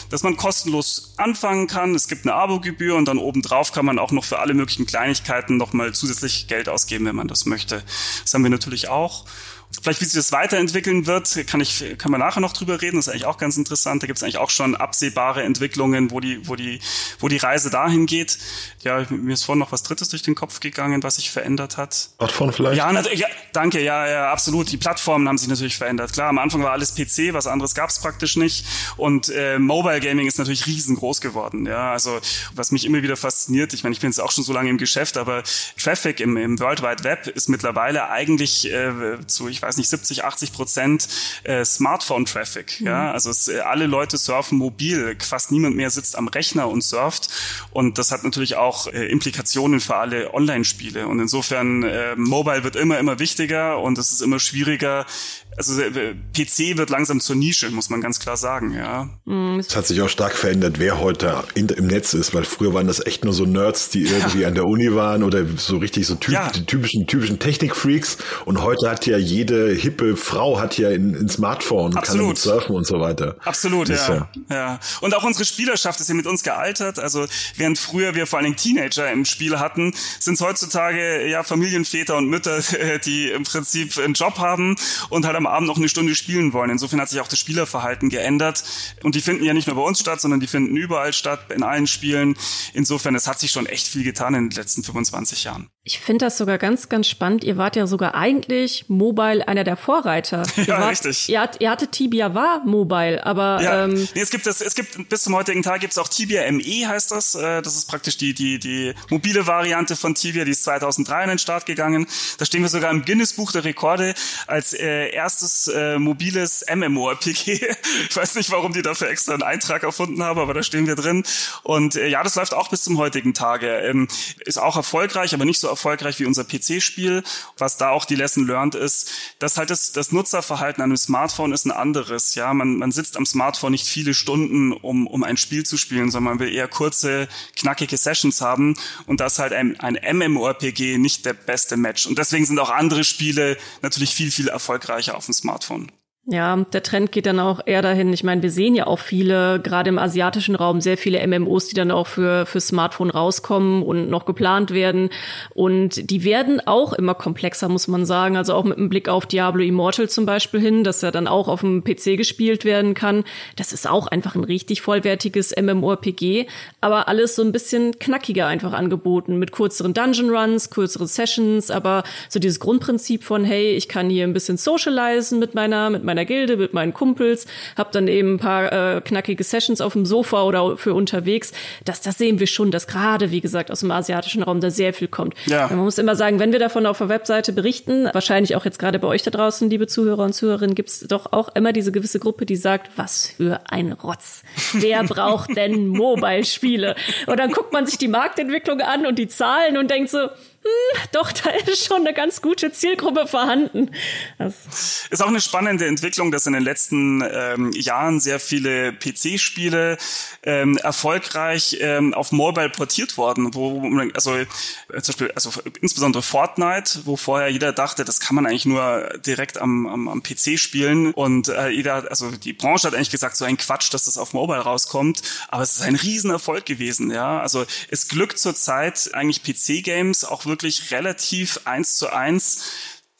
dass man kostenlos anfangen kann. Es gibt eine Abogebühr und dann obendrauf kann man auch noch für alle möglichen Kleinigkeiten nochmal zusätzlich Geld ausgeben, wenn man das möchte. Das haben wir natürlich auch. Vielleicht, wie sich das weiterentwickeln wird, kann ich, kann man nachher noch drüber reden. Das ist eigentlich auch ganz interessant. Da gibt es eigentlich auch schon absehbare Entwicklungen, wo die, wo die, wo die Reise dahin geht. Ja, mir ist vorhin noch was Drittes durch den Kopf gegangen, was sich verändert hat. Plattform vielleicht? Ja, ja, danke, ja, ja, absolut. Die Plattformen haben sich natürlich verändert. Klar, am Anfang war alles PC, was anderes gab es praktisch nicht. Und äh, Mobile Gaming ist natürlich riesengroß geworden. Ja, also was mich immer wieder fasziniert, ich meine, ich bin jetzt auch schon so lange im Geschäft, aber Traffic im, im World Wide Web ist mittlerweile eigentlich äh, zu, ich weiß nicht, 70, 80 Prozent äh, Smartphone-Traffic. Mhm. Ja, also es, äh, alle Leute surfen mobil, fast niemand mehr sitzt am Rechner und surft. Und das hat natürlich auch äh, Implikationen für alle Online-Spiele. Und insofern, äh, Mobile wird immer, immer wichtiger und es ist immer schwieriger, also äh, PC wird langsam zur Nische, muss man ganz klar sagen, ja. Mhm. Es hat sich auch stark verändert, wer heute in, im Netz ist, weil früher waren das echt nur so Nerds, die irgendwie ja. an der Uni waren oder so richtig so typ, ja. die typischen, typischen Technikfreaks. Und heute hat ja jede hippe Frau hat ja ein, ein Smartphone, Absolut. kann damit surfen und so weiter. Absolut, ja. ja. ja. Und auch unsere Spielerschaft ist ja mit uns gealtert. Also während früher wir vor allen Dingen Teenager im Spiel hatten, sind es heutzutage ja Familienväter und Mütter, die im Prinzip einen Job haben und halt am Abend noch eine Stunde spielen wollen. Insofern hat sich auch das Spielerverhalten geändert. Und die finden ja nicht nur bei uns statt, sondern die finden überall statt, in allen Spielen. Insofern, es hat sich schon echt viel getan in den letzten 25 Jahren. Ich finde das sogar ganz, ganz spannend. Ihr wart ja sogar eigentlich Mobile einer der Vorreiter. ja, wart, richtig. Ihr, hat, ihr hatte Tibia war Mobile, aber ja. ähm, nee, es gibt das, es gibt bis zum heutigen Tag gibt's auch Tibia ME heißt das. Äh, das ist praktisch die die die mobile Variante von Tibia, die ist 2003 in den Start gegangen. Da stehen wir sogar im Guinness Buch der Rekorde als äh, erstes äh, mobiles MMORPG. ich weiß nicht, warum die dafür extra einen Eintrag erfunden haben, aber da stehen wir drin. Und äh, ja, das läuft auch bis zum heutigen Tage. Ähm, ist auch erfolgreich, aber nicht so erfolgreich wie unser PC-Spiel. Was da auch die Lesson learned ist, dass halt das, das Nutzerverhalten an einem Smartphone ist ein anderes. Ja, man, man sitzt am Smartphone nicht viele Stunden, um, um ein Spiel zu spielen, sondern man will eher kurze, knackige Sessions haben. Und das ist halt ein, ein MMORPG nicht der beste Match. Und deswegen sind auch andere Spiele natürlich viel, viel erfolgreicher auf dem Smartphone. Ja, der Trend geht dann auch eher dahin. Ich meine, wir sehen ja auch viele, gerade im asiatischen Raum, sehr viele MMOs, die dann auch für, für Smartphone rauskommen und noch geplant werden. Und die werden auch immer komplexer, muss man sagen. Also auch mit einem Blick auf Diablo Immortal zum Beispiel hin, dass er dann auch auf dem PC gespielt werden kann. Das ist auch einfach ein richtig vollwertiges MMORPG, aber alles so ein bisschen knackiger einfach angeboten, mit kürzeren Dungeon Runs, kürzeren Sessions, aber so dieses Grundprinzip von, hey, ich kann hier ein bisschen socialisen mit meiner, mit meiner meiner Gilde, mit meinen Kumpels, habe dann eben ein paar äh, knackige Sessions auf dem Sofa oder für unterwegs. Das, das sehen wir schon, dass gerade, wie gesagt, aus dem asiatischen Raum da sehr viel kommt. Ja. Man muss immer sagen, wenn wir davon auf der Webseite berichten, wahrscheinlich auch jetzt gerade bei euch da draußen, liebe Zuhörer und Zuhörerinnen, gibt's doch auch immer diese gewisse Gruppe, die sagt, was für ein Rotz. Wer braucht denn Mobile-Spiele? Und dann guckt man sich die Marktentwicklung an und die Zahlen und denkt so, hm, doch, da ist schon eine ganz gute Zielgruppe vorhanden. Das ist auch eine spannende Entwicklung, dass in den letzten ähm, Jahren sehr viele PC-Spiele ähm, erfolgreich ähm, auf Mobile portiert worden, wo also äh, zum Beispiel also insbesondere Fortnite, wo vorher jeder dachte, das kann man eigentlich nur direkt am, am, am PC spielen und äh, jeder, also die Branche hat eigentlich gesagt, so ein Quatsch, dass das auf Mobile rauskommt, aber es ist ein Riesenerfolg gewesen, ja. Also es glückt zurzeit eigentlich PC-Games auch wirklich wirklich relativ eins zu eins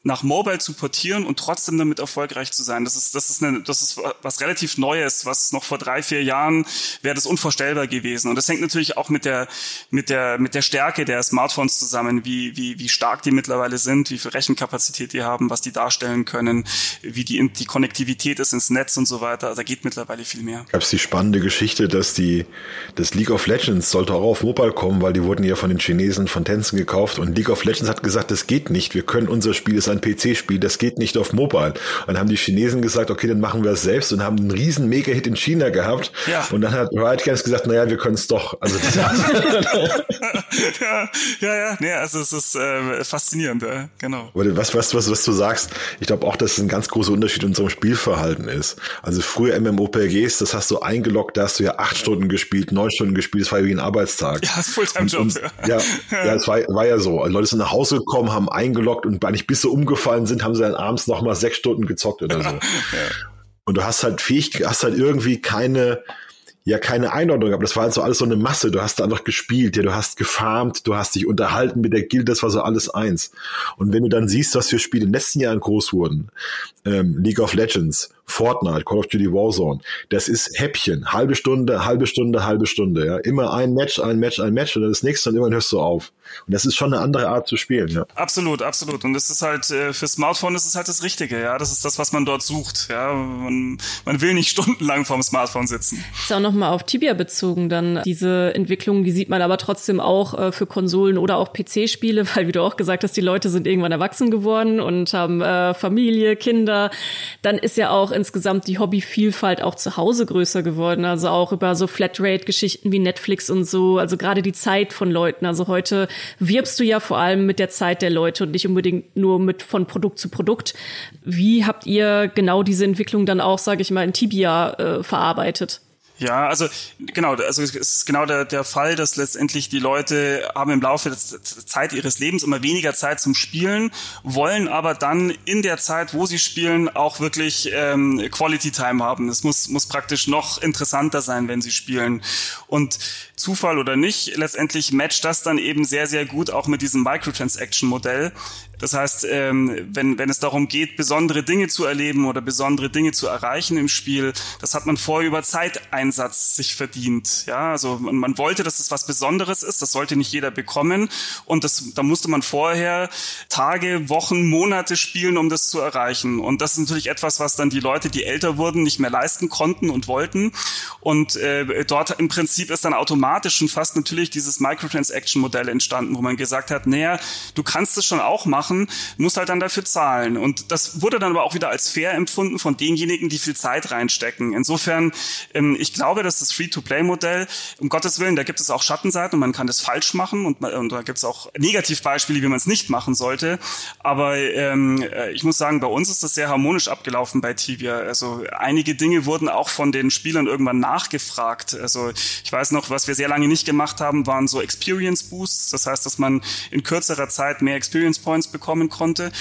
nach Mobile zu portieren und trotzdem damit erfolgreich zu sein. Das ist, das ist, eine, das ist was relativ Neues, was noch vor drei, vier Jahren wäre das unvorstellbar gewesen. Und das hängt natürlich auch mit der, mit der, mit der Stärke der Smartphones zusammen, wie, wie, wie stark die mittlerweile sind, wie viel Rechenkapazität die haben, was die darstellen können, wie die, die Konnektivität ist ins Netz und so weiter. Also da geht mittlerweile viel mehr. Gab es die spannende Geschichte, dass die, das League of Legends sollte auch auf Mobile kommen, weil die wurden ja von den Chinesen von Tencent gekauft und League of Legends hat gesagt, das geht nicht. Wir können unser Spiel, ist ein PC-Spiel, das geht nicht auf Mobile. Und dann haben die Chinesen gesagt, okay, dann machen wir es selbst und haben einen riesen Mega-Hit in China gehabt. Ja. Und dann hat Riot Games gesagt, naja, wir können es doch. Also ja, ja, ja, nee, also es ist äh, faszinierend, ja, genau. Was, was, was, was du sagst, ich glaube auch, dass es ein ganz großer Unterschied in unserem Spielverhalten ist. Also früher MMOPGs, das hast du eingeloggt, da hast du ja acht Stunden gespielt, neun Stunden gespielt, das war wie ein Arbeitstag. Ja, das ist Fulltime-Job. Ja, ja, ja, es war, war ja so. Leute sind nach Hause gekommen, haben eingeloggt und eigentlich bis sie umgefallen sind, haben sie dann abends noch mal sechs Stunden gezockt oder so. ja. Und du hast halt fähig, hast halt irgendwie keine, ja keine Einordnung gehabt. Das war halt so alles so eine Masse. Du hast einfach gespielt, ja, du hast gefarmt, du hast dich unterhalten mit der Guild, das war so alles eins. Und wenn du dann siehst, was für Spiele in den letzten Jahren groß wurden, ähm, League of Legends, Fortnite, Call of Duty Warzone, das ist Häppchen, halbe Stunde, halbe Stunde, halbe Stunde, ja, immer ein Match, ein Match, ein Match und dann das nächste und irgendwann hörst du auf. Und das ist schon eine andere Art zu spielen, ja. Absolut, absolut. Und das ist halt äh, für Smartphone ist es halt das Richtige, ja. Das ist das, was man dort sucht, ja. Man, man will nicht stundenlang vorm Smartphone sitzen. Ist auch nochmal auf Tibia bezogen dann diese Entwicklung, die sieht man aber trotzdem auch äh, für Konsolen oder auch PC-Spiele, weil wie du auch gesagt hast, die Leute sind irgendwann erwachsen geworden und haben äh, Familie, Kinder. Dann ist ja auch insgesamt die Hobbyvielfalt auch zu Hause größer geworden. Also auch über so Flatrate-Geschichten wie Netflix und so. Also gerade die Zeit von Leuten. Also heute wirbst du ja vor allem mit der Zeit der Leute und nicht unbedingt nur mit von Produkt zu Produkt. Wie habt ihr genau diese Entwicklung dann auch, sage ich mal, in Tibia äh, verarbeitet? Ja, also genau, also es ist genau der, der Fall, dass letztendlich die Leute haben im Laufe der Zeit ihres Lebens immer weniger Zeit zum Spielen, wollen aber dann in der Zeit, wo sie spielen, auch wirklich ähm, Quality Time haben. Es muss, muss praktisch noch interessanter sein, wenn sie spielen. Und Zufall oder nicht, letztendlich matcht das dann eben sehr, sehr gut auch mit diesem Microtransaction-Modell, Das heißt, ähm, wenn, wenn es darum geht, besondere Dinge zu erleben oder besondere Dinge zu erreichen im Spiel, das hat man vorher über Zeiteinsatz sich verdient. Ja, also man, man wollte, dass es was Besonderes ist, das sollte nicht jeder bekommen und das, da musste man vorher Tage, Wochen, Monate spielen, um das zu erreichen. Und das ist natürlich etwas, was dann die Leute, die älter wurden, nicht mehr leisten konnten und wollten. Und äh, dort im Prinzip ist dann automatisch schon fast natürlich dieses Microtransaction-Modell entstanden, wo man gesagt hat, naja, du kannst es schon auch machen, musst halt dann dafür zahlen. Und das wurde dann aber auch wieder als fair empfunden von denjenigen, die viel Zeit reinstecken. Insofern, ähm, ich glaube, dass das Free-to-Play-Modell, um Gottes Willen, da gibt es auch Schattenseiten und man kann das falsch machen und, und da gibt es auch Negativbeispiele, wie man es nicht machen sollte. Aber ähm, äh, ich muss sagen, bei uns ist das sehr harmonisch abgelaufen bei Tibia. Also einige Dinge wurden auch von den Spielern irgendwann nachgefragt. Also ich weiß noch, was wir sehr lange nicht gemacht haben, waren so Experience Boosts. Das heißt, dass man in kürzerer Zeit mehr Experience Points bekommen konnte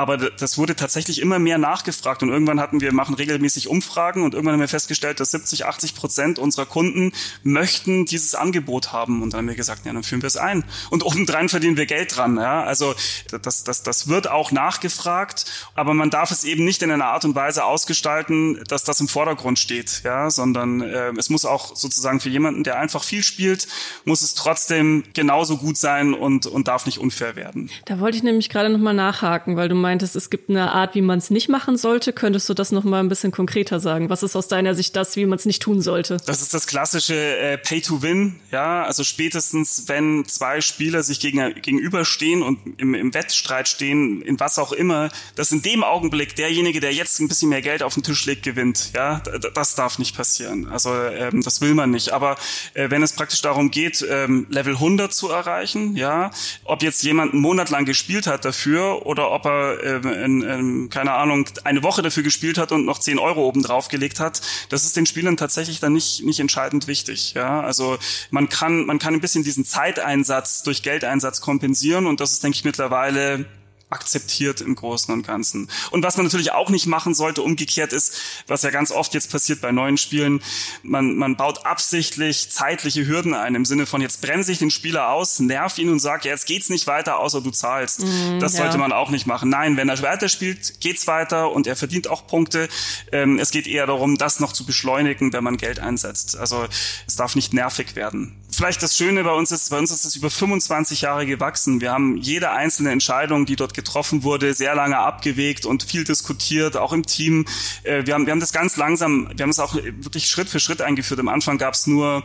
aber das wurde tatsächlich immer mehr nachgefragt und irgendwann hatten wir machen regelmäßig Umfragen und irgendwann haben wir festgestellt, dass 70, 80 Prozent unserer Kunden möchten dieses Angebot haben und dann haben wir gesagt, ja, dann führen wir es ein und obendrein verdienen wir Geld dran. Ja, also das, das, das wird auch nachgefragt, aber man darf es eben nicht in einer Art und Weise ausgestalten, dass das im Vordergrund steht, ja, sondern äh, es muss auch sozusagen für jemanden, der einfach viel spielt, muss es trotzdem genauso gut sein und und darf nicht unfair werden. Da wollte ich nämlich gerade noch mal nachhaken, weil du meintest, es gibt eine Art, wie man es nicht machen sollte. Könntest du das noch mal ein bisschen konkreter sagen? Was ist aus deiner Sicht das, wie man es nicht tun sollte? Das ist das klassische äh, Pay-to-Win. Ja, also spätestens, wenn zwei Spieler sich gegen, gegenüberstehen und im, im Wettstreit stehen, in was auch immer, dass in dem Augenblick derjenige, der jetzt ein bisschen mehr Geld auf den Tisch legt, gewinnt. Ja, das darf nicht passieren. Also ähm, das will man nicht. Aber äh, wenn es praktisch darum geht, ähm, Level 100 zu erreichen, ja, ob jetzt jemand einen Monat lang gespielt hat dafür oder ob er äh, in, in, keine Ahnung, eine Woche dafür gespielt hat und noch 10 Euro oben gelegt hat, das ist den Spielern tatsächlich dann nicht, nicht entscheidend wichtig. Ja? Also man kann, man kann ein bisschen diesen Zeiteinsatz durch Geldeinsatz kompensieren und das ist, denke ich, mittlerweile akzeptiert im Großen und Ganzen. Und was man natürlich auch nicht machen sollte, umgekehrt ist, was ja ganz oft jetzt passiert bei neuen Spielen, man, man baut absichtlich zeitliche Hürden ein, im Sinne von jetzt bremse ich den Spieler aus, nerv ihn und sag, ja, jetzt geht's nicht weiter, außer du zahlst. Mm, das sollte ja. man auch nicht machen. Nein, wenn er weiter spielt, geht's weiter und er verdient auch Punkte. Ähm, es geht eher darum, das noch zu beschleunigen, wenn man Geld einsetzt. Also es darf nicht nervig werden vielleicht das Schöne bei uns ist, bei uns ist es über 25 Jahre gewachsen. Wir haben jede einzelne Entscheidung, die dort getroffen wurde, sehr lange abgewegt und viel diskutiert, auch im Team. Äh, wir haben, wir haben das ganz langsam, wir haben es auch wirklich Schritt für Schritt eingeführt. Am Anfang gab es nur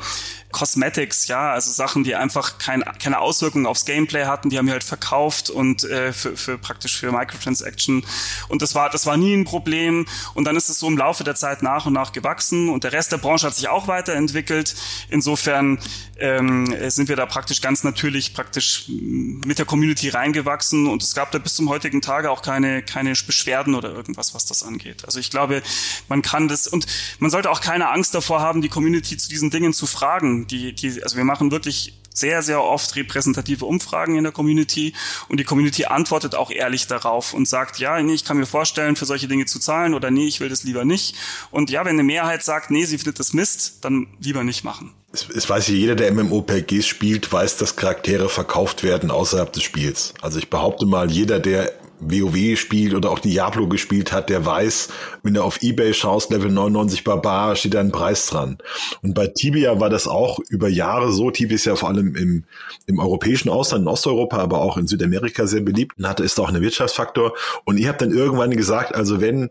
Cosmetics, ja, also Sachen, die einfach kein, keine Auswirkungen aufs Gameplay hatten, die haben wir halt verkauft und äh, für, für praktisch für Microtransaction und das war das war nie ein Problem und dann ist es so im Laufe der Zeit nach und nach gewachsen und der Rest der Branche hat sich auch weiterentwickelt. Insofern ähm, sind wir da praktisch ganz natürlich praktisch mit der Community reingewachsen und es gab da bis zum heutigen Tage auch keine keine Beschwerden oder irgendwas, was das angeht. Also ich glaube, man kann das und man sollte auch keine Angst davor haben, die Community zu diesen Dingen zu fragen die, die, also wir machen wirklich sehr, sehr oft repräsentative Umfragen in der Community und die Community antwortet auch ehrlich darauf und sagt, ja, nee, ich kann mir vorstellen, für solche Dinge zu zahlen oder nee, ich will das lieber nicht. Und ja, wenn eine Mehrheit sagt, nee, sie findet das Mist, dann lieber nicht machen. Es, es weiß jeder, der MMORPGs spielt, weiß, dass Charaktere verkauft werden außerhalb des Spiels. Also ich behaupte mal, jeder, der WoW spielt oder auch Diablo gespielt hat, der weiß, wenn du auf Ebay schaust, Level 99 Barbar, steht da ein Preis dran. Und bei Tibia war das auch über Jahre so. Tibia ist ja vor allem im, im europäischen Ausland, in Osteuropa, aber auch in Südamerika sehr beliebt und hatte, ist auch ein Wirtschaftsfaktor. Und ihr habt dann irgendwann gesagt, also wenn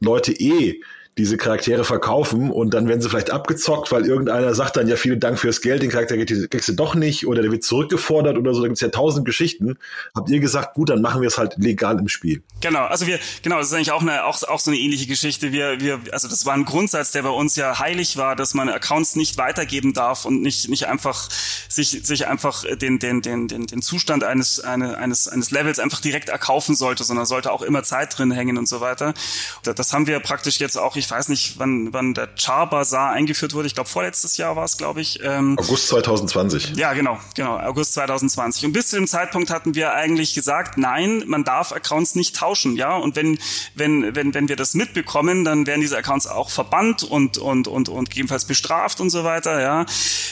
Leute eh diese Charaktere verkaufen und dann werden sie vielleicht abgezockt, weil irgendeiner sagt dann ja vielen Dank fürs Geld, den Charakter kriegst du doch nicht oder der wird zurückgefordert oder so, da gibt's ja tausend Geschichten. Habt ihr gesagt, gut, dann machen wir es halt legal im Spiel. Genau, also wir, genau, das ist eigentlich auch eine, auch, auch so eine ähnliche Geschichte. Wir, wir, also das war ein Grundsatz, der bei uns ja heilig war, dass man Accounts nicht weitergeben darf und nicht, nicht einfach sich, sich einfach den, den, den, den, den Zustand eines, eine, eines, eines Levels einfach direkt erkaufen sollte, sondern sollte auch immer Zeit drin hängen und so weiter. Das haben wir praktisch jetzt auch, ich ich weiß nicht, wann, wann der Char Bazaar eingeführt wurde. Ich glaube, vorletztes Jahr war es, glaube ich. Ähm, August 2020. Ja, genau, genau, August 2020. Und bis zu dem Zeitpunkt hatten wir eigentlich gesagt, nein, man darf Accounts nicht tauschen, ja. Und wenn, wenn, wenn, wenn wir das mitbekommen, dann werden diese Accounts auch verbannt und, und, und, und gegebenenfalls bestraft und so weiter, ja.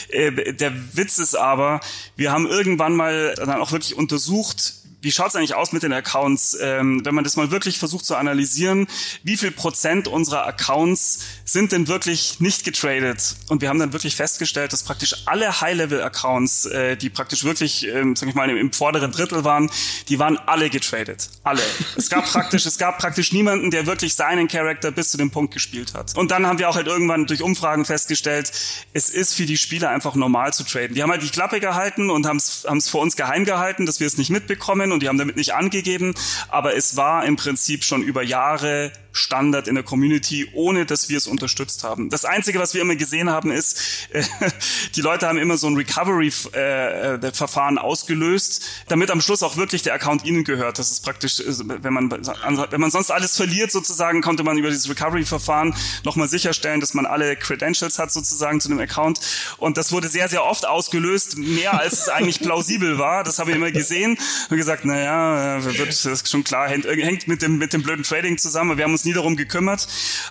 Äh, der Witz ist aber, wir haben irgendwann mal dann auch wirklich untersucht, wie schaut's eigentlich aus mit den Accounts, ähm, wenn man das mal wirklich versucht zu analysieren, wie viel Prozent unserer Accounts sind denn wirklich nicht getradet? Und wir haben dann wirklich festgestellt, dass praktisch alle High-Level-Accounts, äh, die praktisch wirklich, ähm, sag ich mal, im, im vorderen Drittel waren, die waren alle getradet. Alle. Es gab praktisch, es gab praktisch niemanden, der wirklich seinen Charakter bis zu dem Punkt gespielt hat. Und dann haben wir auch halt irgendwann durch Umfragen festgestellt, es ist für die Spieler einfach normal zu traden. Die haben halt die Klappe gehalten und haben es vor uns geheim gehalten, dass wir es nicht mitbekommen und die haben damit nicht angegeben. Aber es war im Prinzip schon über Jahre Standard in der Community, ohne dass wir es unterstützt haben. Das Einzige, was wir immer gesehen haben, ist, äh, die Leute haben immer so ein Recovery-Verfahren äh, ausgelöst, damit am Schluss auch wirklich der Account ihnen gehört. Das ist praktisch, äh, wenn man, wenn man sonst alles verliert sozusagen, konnte man über dieses Recovery-Verfahren nochmal sicherstellen, dass man alle Credentials hat sozusagen zu dem Account. Und das wurde sehr, sehr oft ausgelöst, mehr als es eigentlich plausibel war. Das habe ich immer gesehen und gesagt, naja, wird, das ist schon klar, hängt, hängt mit dem, mit dem blöden Trading zusammen. Wir haben uns nie darum gekümmert.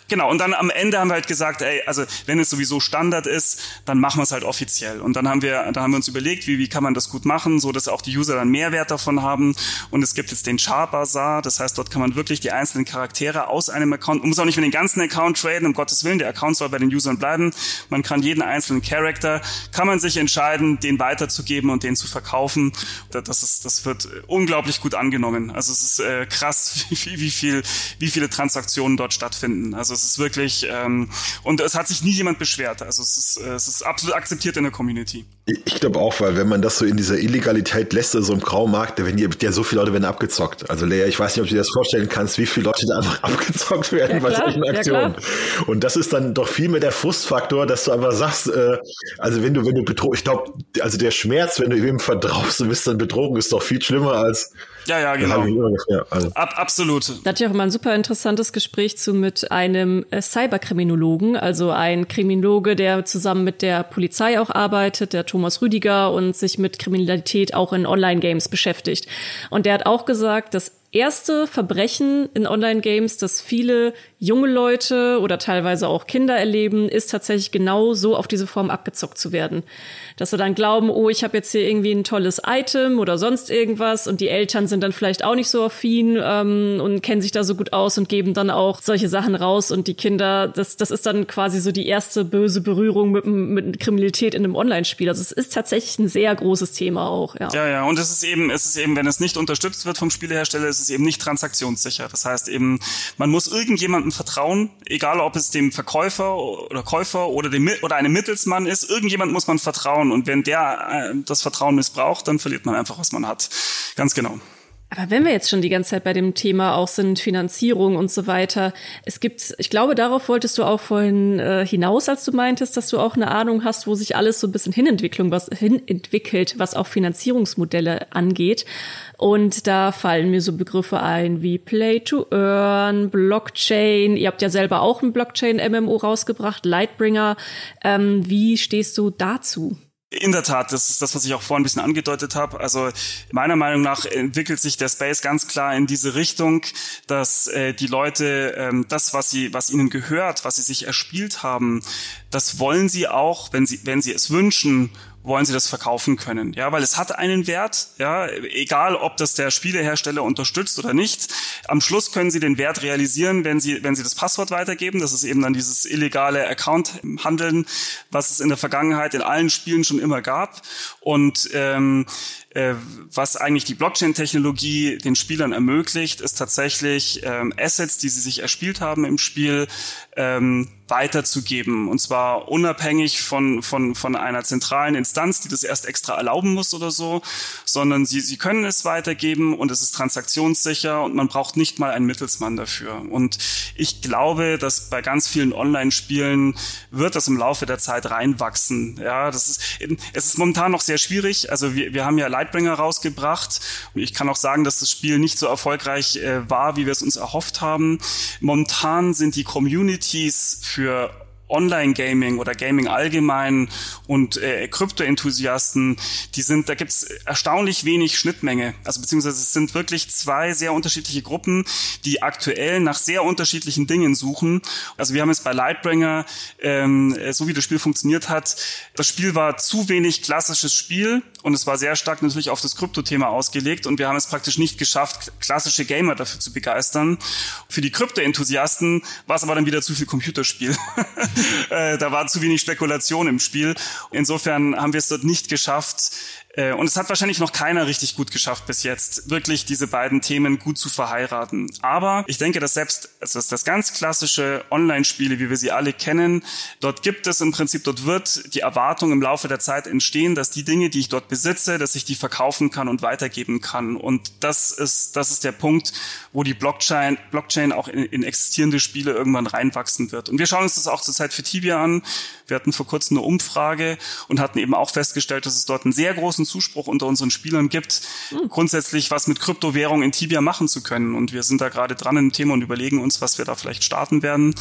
Genau, und dann am Ende haben wir halt gesagt, ey, also wenn es sowieso Standard ist, dann machen wir es halt offiziell. Und dann haben wir, dann haben wir uns überlegt, wie, wie kann man das gut machen, so dass auch die User dann Mehrwert davon haben. Und es gibt jetzt den Char Bazaar, das heißt, dort kann man wirklich die einzelnen Charaktere aus einem Account, man muss auch nicht mit den ganzen Account traden, um Gottes Willen, der Account soll bei den Usern bleiben. Man kann jeden einzelnen Charakter, kann man sich entscheiden, den weiterzugeben und den zu verkaufen. Das ist, das wird unglaublich gut angenommen. Also es ist äh, krass, wie, wie viel, wie viele Transaktionen dort stattfinden. Also es ist wirklich, ähm, und es hat sich nie jemand beschwert. Also es ist, äh, es ist absolut akzeptiert in der Community. Ich glaube auch, weil wenn man das so in dieser Illegalität lässt, so also im Graumarkt, da werden ja so viele Leute werden abgezockt. Also Lea, ich weiß nicht, ob du dir das vorstellen kannst, wie viele Leute da einfach abgezockt werden ja, bei solchen Aktionen. Ja, und das ist dann doch viel mehr der Frustfaktor, dass du einfach sagst, äh, also wenn du, wenn du betrogen, ich glaube, also der Schmerz, wenn du wem vertraust und bist dann betrogen, ist doch viel schlimmer als ja, ja, genau. Ja, also. Ab, absolut. Da hatte ich auch immer ein super interessantes Gespräch zu mit einem äh, Cyberkriminologen, also ein Kriminologe, der zusammen mit der Polizei auch arbeitet, der Thomas Rüdiger und sich mit Kriminalität auch in Online-Games beschäftigt. Und der hat auch gesagt, das erste Verbrechen in Online-Games, das viele junge Leute oder teilweise auch Kinder erleben, ist tatsächlich genau so auf diese Form abgezockt zu werden. Dass sie dann glauben, oh, ich habe jetzt hier irgendwie ein tolles Item oder sonst irgendwas und die Eltern sind dann vielleicht auch nicht so affin ähm, und kennen sich da so gut aus und geben dann auch solche Sachen raus und die Kinder, das, das ist dann quasi so die erste böse Berührung mit, mit Kriminalität in einem Online-Spiel. Also es ist tatsächlich ein sehr großes Thema auch. Ja, ja, ja. und es ist eben, es ist eben, wenn es nicht unterstützt wird vom Spielehersteller, ist es eben nicht transaktionssicher. Das heißt eben, man muss irgendjemandem vertrauen, egal ob es dem Verkäufer oder Käufer oder dem oder einem Mittelsmann ist, irgendjemand muss man vertrauen und wenn der äh, das Vertrauen missbraucht, dann verliert man einfach, was man hat. Ganz genau. Aber wenn wir jetzt schon die ganze Zeit bei dem Thema auch sind, Finanzierung und so weiter, es gibt, ich glaube, darauf wolltest du auch vorhin äh, hinaus, als du meintest, dass du auch eine Ahnung hast, wo sich alles so ein bisschen hinentwicklung, was hinentwickelt, was auch Finanzierungsmodelle angeht. Und da fallen mir so Begriffe ein wie Play to Earn, Blockchain. Ihr habt ja selber auch ein Blockchain-MMO rausgebracht, Lightbringer. Ähm, wie stehst du dazu? In der Tat, das ist das, was ich auch vorhin ein bisschen angedeutet habe. Also meiner Meinung nach entwickelt sich der Space ganz klar in diese Richtung, dass äh, die Leute ähm, das, was sie, was ihnen gehört, was sie sich erspielt haben, das wollen sie auch, wenn sie, wenn sie es wünschen wollen sie das verkaufen können. Ja, weil es hat einen Wert, ja, egal ob das der Spielehersteller unterstützt oder nicht. Am Schluss können sie den Wert realisieren, wenn sie, wenn sie das Passwort weitergeben. Das ist eben dann dieses illegale Account-Handeln, was es in der Vergangenheit in allen Spielen schon immer gab. Und ähm, äh, was eigentlich die Blockchain-Technologie den Spielern ermöglicht, ist tatsächlich ähm, Assets, die sie sich erspielt haben im Spiel, ähm, weiterzugeben. Und zwar unabhängig von, von, von einer zentralen Instanz, die das erst extra erlauben muss oder so, sondern sie, sie können es weitergeben und es ist transaktionssicher und man braucht nicht mal einen Mittelsmann dafür. Und ich glaube, dass bei ganz vielen Online-Spielen wird das im Laufe der Zeit reinwachsen. Ja, das ist, es ist momentan noch sehr schwierig. Also wir, wir haben ja Lightbringer rausgebracht. Und ich kann auch sagen, dass das Spiel nicht so erfolgreich äh, war, wie wir es uns erhofft haben. Momentan sind die Communities für Online-Gaming oder Gaming allgemein und äh, Krypto-Enthusiasten, die sind, da gibt's erstaunlich wenig Schnittmenge. Also beziehungsweise es sind wirklich zwei sehr unterschiedliche Gruppen, die aktuell nach sehr unterschiedlichen Dingen suchen. Also wir haben es bei Lightbringer, ähm, so wie das Spiel funktioniert hat, das Spiel war zu wenig klassisches Spiel und es war sehr stark natürlich auf das Krypto-Thema ausgelegt und wir haben es praktisch nicht geschafft, klassische Gamer dafür zu begeistern. Für die Krypto-Enthusiasten war es aber dann wieder zu viel Computerspiel. Äh, da war zu wenig Spekulation im Spiel. Insofern haben wir es dort nicht geschafft, und es hat wahrscheinlich noch keiner richtig gut geschafft bis jetzt, wirklich diese beiden Themen gut zu verheiraten. Aber ich denke, dass selbst also das ganz klassische Online-Spiele, wie wir sie alle kennen, dort gibt es im Prinzip, dort wird die Erwartung im Laufe der Zeit entstehen, dass die Dinge, die ich dort besitze, dass ich die verkaufen kann und weitergeben kann. Und das ist, das ist der Punkt, wo die Blockchain, Blockchain auch in, in existierende Spiele irgendwann reinwachsen wird. Und wir schauen uns das auch zurzeit für Tibia an. Wir hatten vor kurzem eine Umfrage und hatten eben auch festgestellt, dass es dort einen sehr großen Zuspruch unter unseren Spielern gibt, mhm. grundsätzlich was mit Kryptowährung in Tibia machen zu können. Und wir sind da gerade dran im Thema und überlegen uns, was wir da vielleicht starten werden.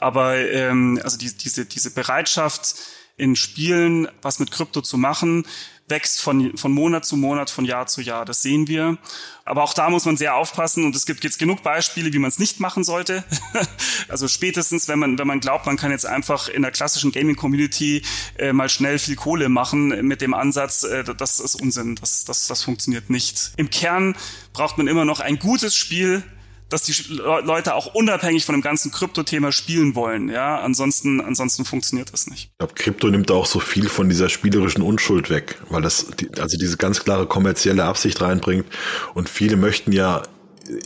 Aber ähm, also die, diese, diese Bereitschaft, in Spielen was mit Krypto zu machen, wächst von, von Monat zu Monat, von Jahr zu Jahr. Das sehen wir. Aber auch da muss man sehr aufpassen und es gibt jetzt genug Beispiele, wie man es nicht machen sollte. also spätestens, wenn man, wenn man glaubt, man kann jetzt einfach in der klassischen Gaming-Community äh, mal schnell viel Kohle machen mit dem Ansatz, äh, das ist Unsinn, das, das, das funktioniert nicht. Im Kern braucht man immer noch ein gutes Spiel, dass die Leute auch unabhängig von dem ganzen Krypto-Thema spielen wollen. Ja, ansonsten, ansonsten funktioniert das nicht. Ich glaube, Krypto nimmt auch so viel von dieser spielerischen Unschuld weg, weil das, also diese ganz klare kommerzielle Absicht reinbringt. Und viele möchten ja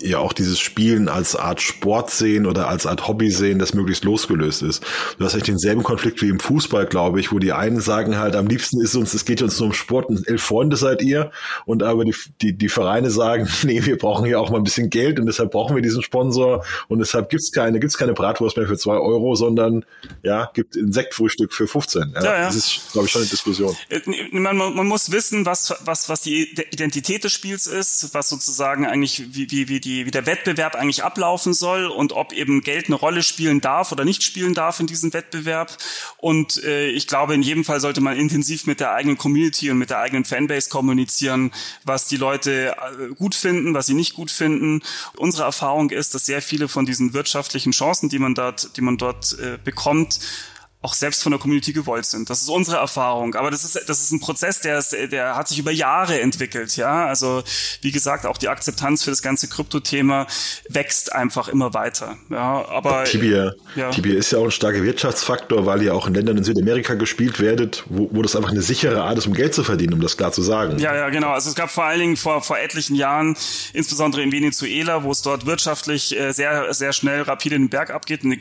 ja auch dieses Spielen als Art Sport sehen oder als Art Hobby sehen, das möglichst losgelöst ist. Du hast echt denselben Konflikt wie im Fußball, glaube ich, wo die einen sagen halt, am liebsten ist uns, es geht uns nur um Sport und elf Freunde seid ihr und aber die, die, die Vereine sagen, nee, wir brauchen ja auch mal ein bisschen Geld und deshalb brauchen wir diesen Sponsor und deshalb gibt's keine, gibt's keine Bratwurst mehr für zwei Euro, sondern ja, gibt ein Sektfrühstück für 15. Ja, ja, ja. Das ist, glaube ich, schon eine Diskussion. Äh, man, man muss wissen, was, was, was die Identität des Spiels ist, was sozusagen eigentlich wie, wie, wie wie, die, wie der Wettbewerb eigentlich ablaufen soll und ob eben Geld eine Rolle spielen darf oder nicht spielen darf in diesem Wettbewerb. Und äh, ich glaube, in jedem Fall sollte man intensiv mit der eigenen Community und mit der eigenen Fanbase kommunizieren, was die Leute äh, gut finden, was sie nicht gut finden. Unsere Erfahrung ist, dass sehr viele von diesen wirtschaftlichen Chancen, die man dort, die man dort äh, bekommt, auch selbst von der Community gewollt sind. Das ist unsere Erfahrung. Aber das ist, das ist ein Prozess, der, ist, der hat sich über Jahre entwickelt. Ja, also wie gesagt, auch die Akzeptanz für das ganze Krypto-Thema wächst einfach immer weiter. Ja, aber Tibia, ja. Tibia ist ja auch ein starker Wirtschaftsfaktor, weil ihr auch in Ländern in Südamerika gespielt werdet, wo, wo das einfach eine sichere Art ist, um Geld zu verdienen, um das klar zu sagen. Ja, ja, genau. Also es gab vor allen Dingen vor, vor etlichen Jahren, insbesondere in Venezuela, wo es dort wirtschaftlich äh, sehr, sehr schnell rapide in den Berg abgeht. Und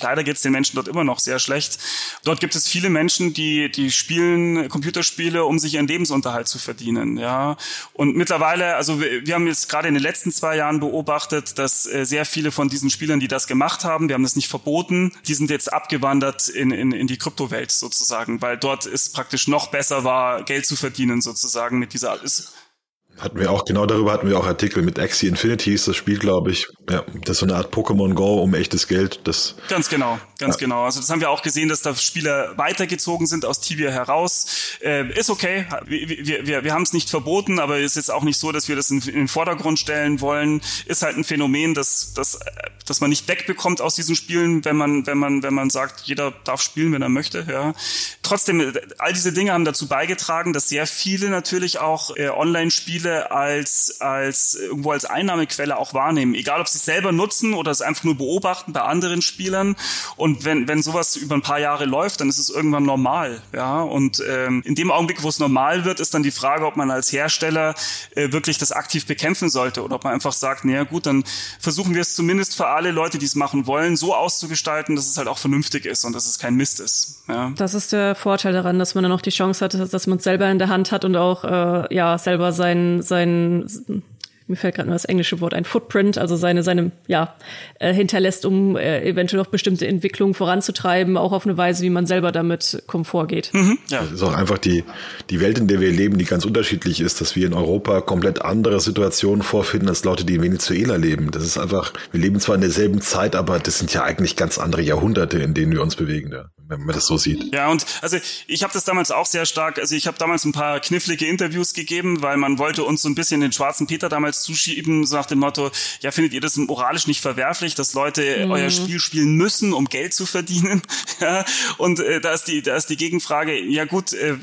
leider geht es den Menschen dort immer noch sehr schlecht Dort gibt es viele Menschen, die, die spielen Computerspiele, um sich ihren Lebensunterhalt zu verdienen, ja. Und mittlerweile, also wir, wir haben jetzt gerade in den letzten zwei Jahren beobachtet, dass äh, sehr viele von diesen Spielern, die das gemacht haben, wir haben das nicht verboten, die sind jetzt abgewandert in, in, in die Kryptowelt sozusagen, weil dort es praktisch noch besser war, Geld zu verdienen sozusagen mit dieser, ist, hatten wir auch, genau darüber hatten wir auch Artikel mit Axie Infinity, ist das Spiel, glaube ich. Ja, das ist so eine Art Pokémon Go um echtes Geld. Das, ganz genau, ganz ja. genau. Also das haben wir auch gesehen, dass da Spieler weitergezogen sind aus Tibia heraus. Äh, ist okay, wir, wir, wir, wir haben es nicht verboten, aber ist jetzt auch nicht so, dass wir das in, in, den Vordergrund stellen wollen. Ist halt ein Phänomen, dass, dass, dass man nicht wegbekommt aus diesen Spielen, wenn man, wenn man, wenn man sagt, jeder darf spielen, wenn er möchte. Ja. Trotzdem, all diese Dinge haben dazu beigetragen, dass sehr viele natürlich auch äh, Online-Spiele Spiele als, als irgendwo als Einnahmequelle auch wahrnehmen. Egal, ob sie es selber nutzen oder es einfach nur beobachten bei anderen Spielern. Und wenn, wenn sowas über ein paar Jahre läuft, dann ist es irgendwann normal. Ja, und ähm, in dem Augenblick, wo es normal wird, ist dann die Frage, ob man als Hersteller äh, wirklich das aktiv bekämpfen sollte oder ob man einfach sagt, naja gut, dann versuchen wir es zumindest für alle Leute, die es machen wollen, so auszugestalten, dass es halt auch vernünftig ist und dass es kein Mist ist. Ja. Das ist der Vorteil daran, dass man dann auch die Chance hat, dass man es selber in der Hand hat und auch äh, ja selber seinen sein, mir fällt gerade nur das englische Wort ein, Footprint, also seine, seine, ja, äh, hinterlässt, um äh, eventuell auch bestimmte Entwicklungen voranzutreiben, auch auf eine Weise, wie man selber damit Komfort geht. Mhm, ja. Das ist auch einfach die, die Welt, in der wir leben, die ganz unterschiedlich ist, dass wir in Europa komplett andere Situationen vorfinden als Leute, die in Venezuela leben. Das ist einfach, wir leben zwar in derselben Zeit, aber das sind ja eigentlich ganz andere Jahrhunderte, in denen wir uns bewegen. Ja. wenn man das so sieht. Ja, und also ich habe das damals auch sehr stark, also ich habe damals ein paar knifflige Interviews gegeben, weil man wollte uns so ein bisschen den schwarzen Peter damals zuschieben, so nach dem Motto, ja, findet ihr das moralisch nicht verwerflich, dass Leute mhm. euer Spiel spielen müssen, um Geld zu verdienen? ja, und äh, da ist die da ist die Gegenfrage, ja gut, äh,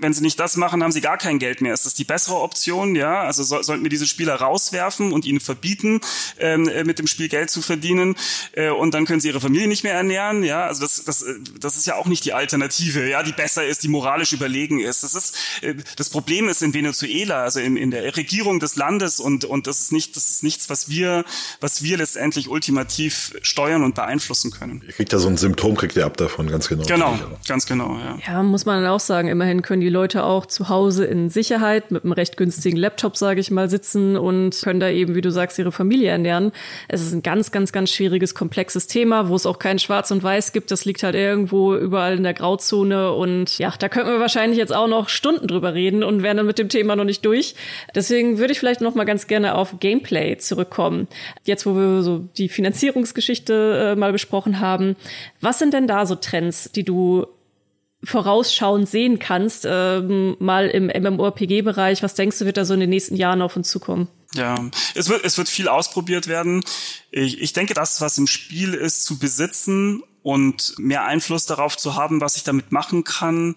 wenn sie nicht das machen, haben sie gar kein Geld mehr. Ist das die bessere Option, ja? Also so, sollten wir diese Spieler rauswerfen und ihnen verbieten, ähm, äh, mit dem Spiel Geld zu verdienen äh, und dann können sie ihre Familie nicht mehr ernähren, ja? Also das das äh, das ist ja auch nicht die Alternative, ja, die besser ist, die moralisch überlegen ist. Das ist äh, das Problem ist in Venezuela, also in, in der Regierung des Landes und und das ist nicht das ist nichts, was wir was wir letztendlich ultimativ steuern und beeinflussen können. Ihr kriegt ja so ein Symptom, kriegt ihr ab davon, ganz genau. Genau, ganz genau, ja. Ja, muss man dann auch sagen, immerhin können die Leute auch zu Hause in Sicherheit mit einem recht günstigen Laptop, sage ich mal, sitzen und können da eben, wie du sagst, ihre Familie ernähren. Es ist ein ganz, ganz, ganz schwieriges, komplexes Thema, wo es auch kein Schwarz und Weiß gibt. Das liegt halt irgendwo überall in der Grauzone und ja, da könnten wir wahrscheinlich jetzt auch noch Stunden drüber reden und wären dann mit dem Thema noch nicht durch. Deswegen würde ich vielleicht noch mal ganz gerne auf Gameplay zurückkommen. Jetzt, wo wir so die Finanzierungsgeschichte äh, mal besprochen haben, was sind denn da so Trends, die du vorausschauend sehen kannst, ähm, mal im MMORPG-Bereich? Was denkst du, wird da so in den nächsten Jahren auf uns zukommen? Ja, es wird, es wird viel ausprobiert werden. Ich, ich denke, das, was im Spiel ist, zu besitzen und mehr Einfluss darauf zu haben, was ich damit machen kann,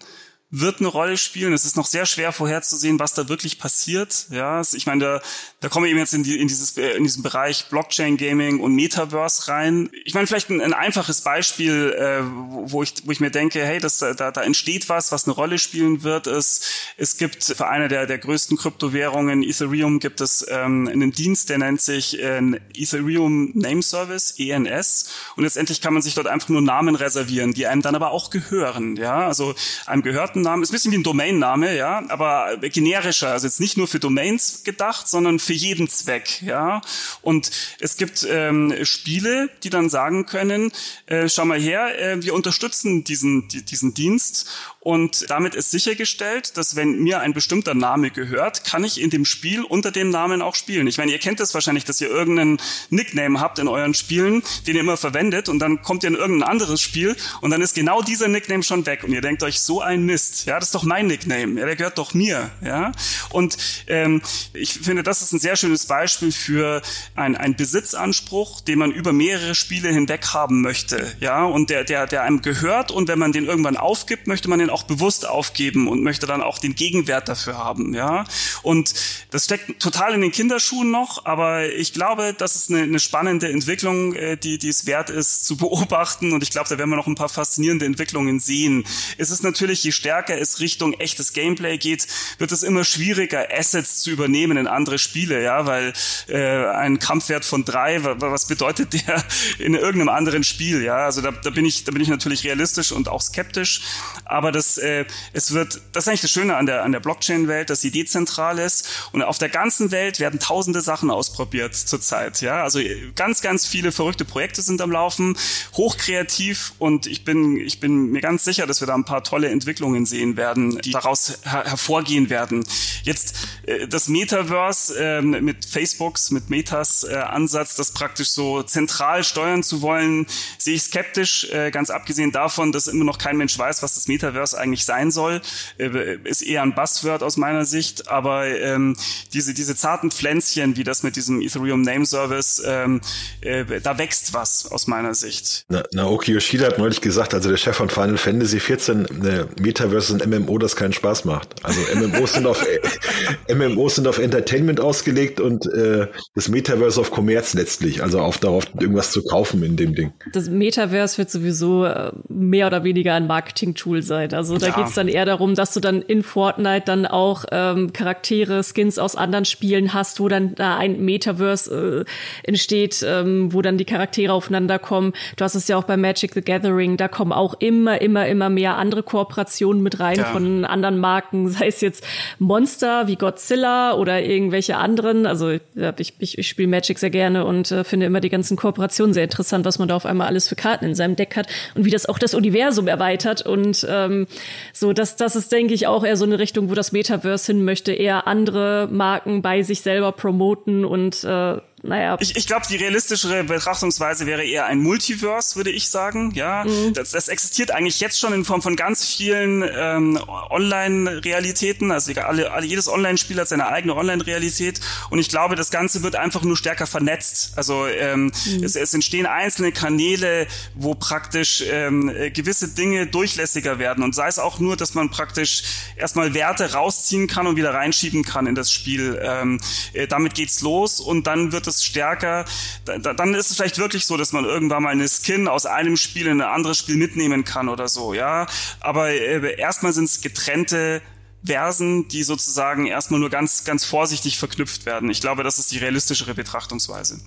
wird eine Rolle spielen. Es ist noch sehr schwer vorherzusehen, was da wirklich passiert. Ja, ich meine, da, da kommen wir eben jetzt in, die, in, dieses, äh, in diesen Bereich Blockchain Gaming und Metaverse rein. Ich meine, vielleicht ein, ein einfaches Beispiel, äh, wo, ich, wo ich mir denke, hey, das, da, da entsteht was, was eine Rolle spielen wird, ist, es gibt für eine der, der größten Kryptowährungen, Ethereum, gibt es ähm, einen Dienst, der nennt sich äh, Ethereum Name Service, ENS. Und letztendlich kann man sich dort einfach nur Namen reservieren, die einem dann aber auch gehören. Ja, also einem gehörten Markenname, ist ein bisschen wie ein Domainname, ja, aber generischer, also jetzt nicht nur für Domains gedacht, sondern für jeden Zweck, ja. Und es gibt ähm, Spiele, die dann sagen können, äh, schau mal her, äh, wir unterstützen diesen, diesen Dienst und damit ist sichergestellt, dass wenn mir ein bestimmter Name gehört, kann ich in dem Spiel unter dem Namen auch spielen. Ich meine, ihr kennt das wahrscheinlich, dass ihr irgendeinen Nickname habt in euren Spielen, den ihr immer verwendet und dann kommt ihr in irgendein anderes Spiel und dann ist genau dieser Nickname schon weg. Und ihr denkt euch, so ein Mist, ja, das ist doch mein Nickname, ja, der gehört doch mir, ja. Und ähm, ich finde, das ist ein sehr schönes Beispiel für ein, ein Besitzanspruch, den man über mehrere Spiele hinweg haben möchte, ja, und der, der, der einem gehört und wenn man den irgendwann aufgibt, möchte man den auch bewusst aufgeben und möchte dann auch den Gegenwert dafür haben, ja. Und das steckt total in den Kinderschuhen noch, aber ich glaube, das ist eine, eine spannende Entwicklung, äh, die, die es wert ist zu beobachten und ich glaube, da werden wir noch ein paar faszinierende Entwicklungen sehen. Es ist natürlich, je stärker es Richtung echtes Gameplay geht, wird es immer schwieriger, Assets zu übernehmen in andere Spiele, ja, weil äh, ein Kampfwert von drei, was bedeutet der in irgendeinem anderen Spiel, ja? Also da, da bin ich, da bin ich natürlich realistisch und auch skeptisch, aber das das, äh, es wird, das ist eigentlich das Schöne an der, an der Blockchain-Welt, dass sie dezentral ist und auf der ganzen Welt werden tausende Sachen ausprobiert zurzeit, ja. Also ganz, ganz viele verrückte Projekte sind am Laufen, hochkreativ und ich bin, ich bin mir ganz sicher, dass wir da ein paar tolle Entwicklungen sehen werden, die daraus her hervorgehen werden. Jetzt äh, das Metaverse äh, mit Facebooks, mit Metas äh, Ansatz, das praktisch so zentral steuern zu wollen, sehe ich skeptisch, äh, ganz abgesehen davon, dass immer noch kein Mensch weiß, was das Metaverse das eigentlich sein soll, äh, ist eher ein Buzzword aus meiner Sicht, aber ähm, diese, diese zarten Pflänzchen, wie das mit diesem Ethereum Name Service, ähm, äh, da wächst was aus meiner Sicht. Na, Naoki Yoshida hat neulich gesagt, also der Chef von Final Fantasy 14, äh, Metaverse und MMO, das keinen Spaß macht. Also MMOs sind auf MMOs sind auf Entertainment ausgelegt und äh, das Metaverse auf Kommerz letztlich, also auf darauf irgendwas zu kaufen in dem Ding. Das Metaverse wird sowieso äh, mehr oder weniger ein Marketing-Tool sein. Also da ja. geht's dann eher darum, dass du dann in Fortnite dann auch ähm, Charaktere, Skins aus anderen Spielen hast, wo dann da ein Metaverse äh, entsteht, ähm, wo dann die Charaktere aufeinander kommen. Du hast es ja auch bei Magic the Gathering, da kommen auch immer, immer, immer mehr andere Kooperationen mit rein ja. von anderen Marken, sei es jetzt Monster wie Godzilla oder irgendwelche anderen. Also ich, ich, ich spiele Magic sehr gerne und äh, finde immer die ganzen Kooperationen sehr interessant, was man da auf einmal alles für Karten in seinem Deck hat und wie das auch das Universum erweitert und ähm, so, das, das ist, denke ich, auch eher so eine Richtung, wo das Metaverse hin möchte, eher andere Marken bei sich selber promoten und äh, naja. Ich, ich glaube, die realistischere Betrachtungsweise wäre eher ein Multiverse, würde ich sagen. Ja, mhm. das, das existiert eigentlich jetzt schon in Form von ganz vielen ähm, Online-Realitäten. Also alle, alle, jedes Online-Spiel hat seine eigene Online-Realität. Und ich glaube, das Ganze wird einfach nur stärker vernetzt. Also ähm, mhm. es, es entstehen einzelne Kanäle, wo praktisch ähm, gewisse Dinge durchlässiger werden. Und sei es auch nur, dass man praktisch erstmal Werte rausziehen kann und wieder reinschieben kann in das Spiel. Ähm, äh, damit geht's los und dann wird es stärker. Da, dann ist es vielleicht wirklich so, dass man irgendwann mal eine Skin aus einem Spiel in ein anderes Spiel mitnehmen kann oder so, ja. Aber äh, erstmal sind es getrennte Versen, die sozusagen erstmal nur ganz, ganz vorsichtig verknüpft werden. Ich glaube, das ist die realistischere Betrachtungsweise.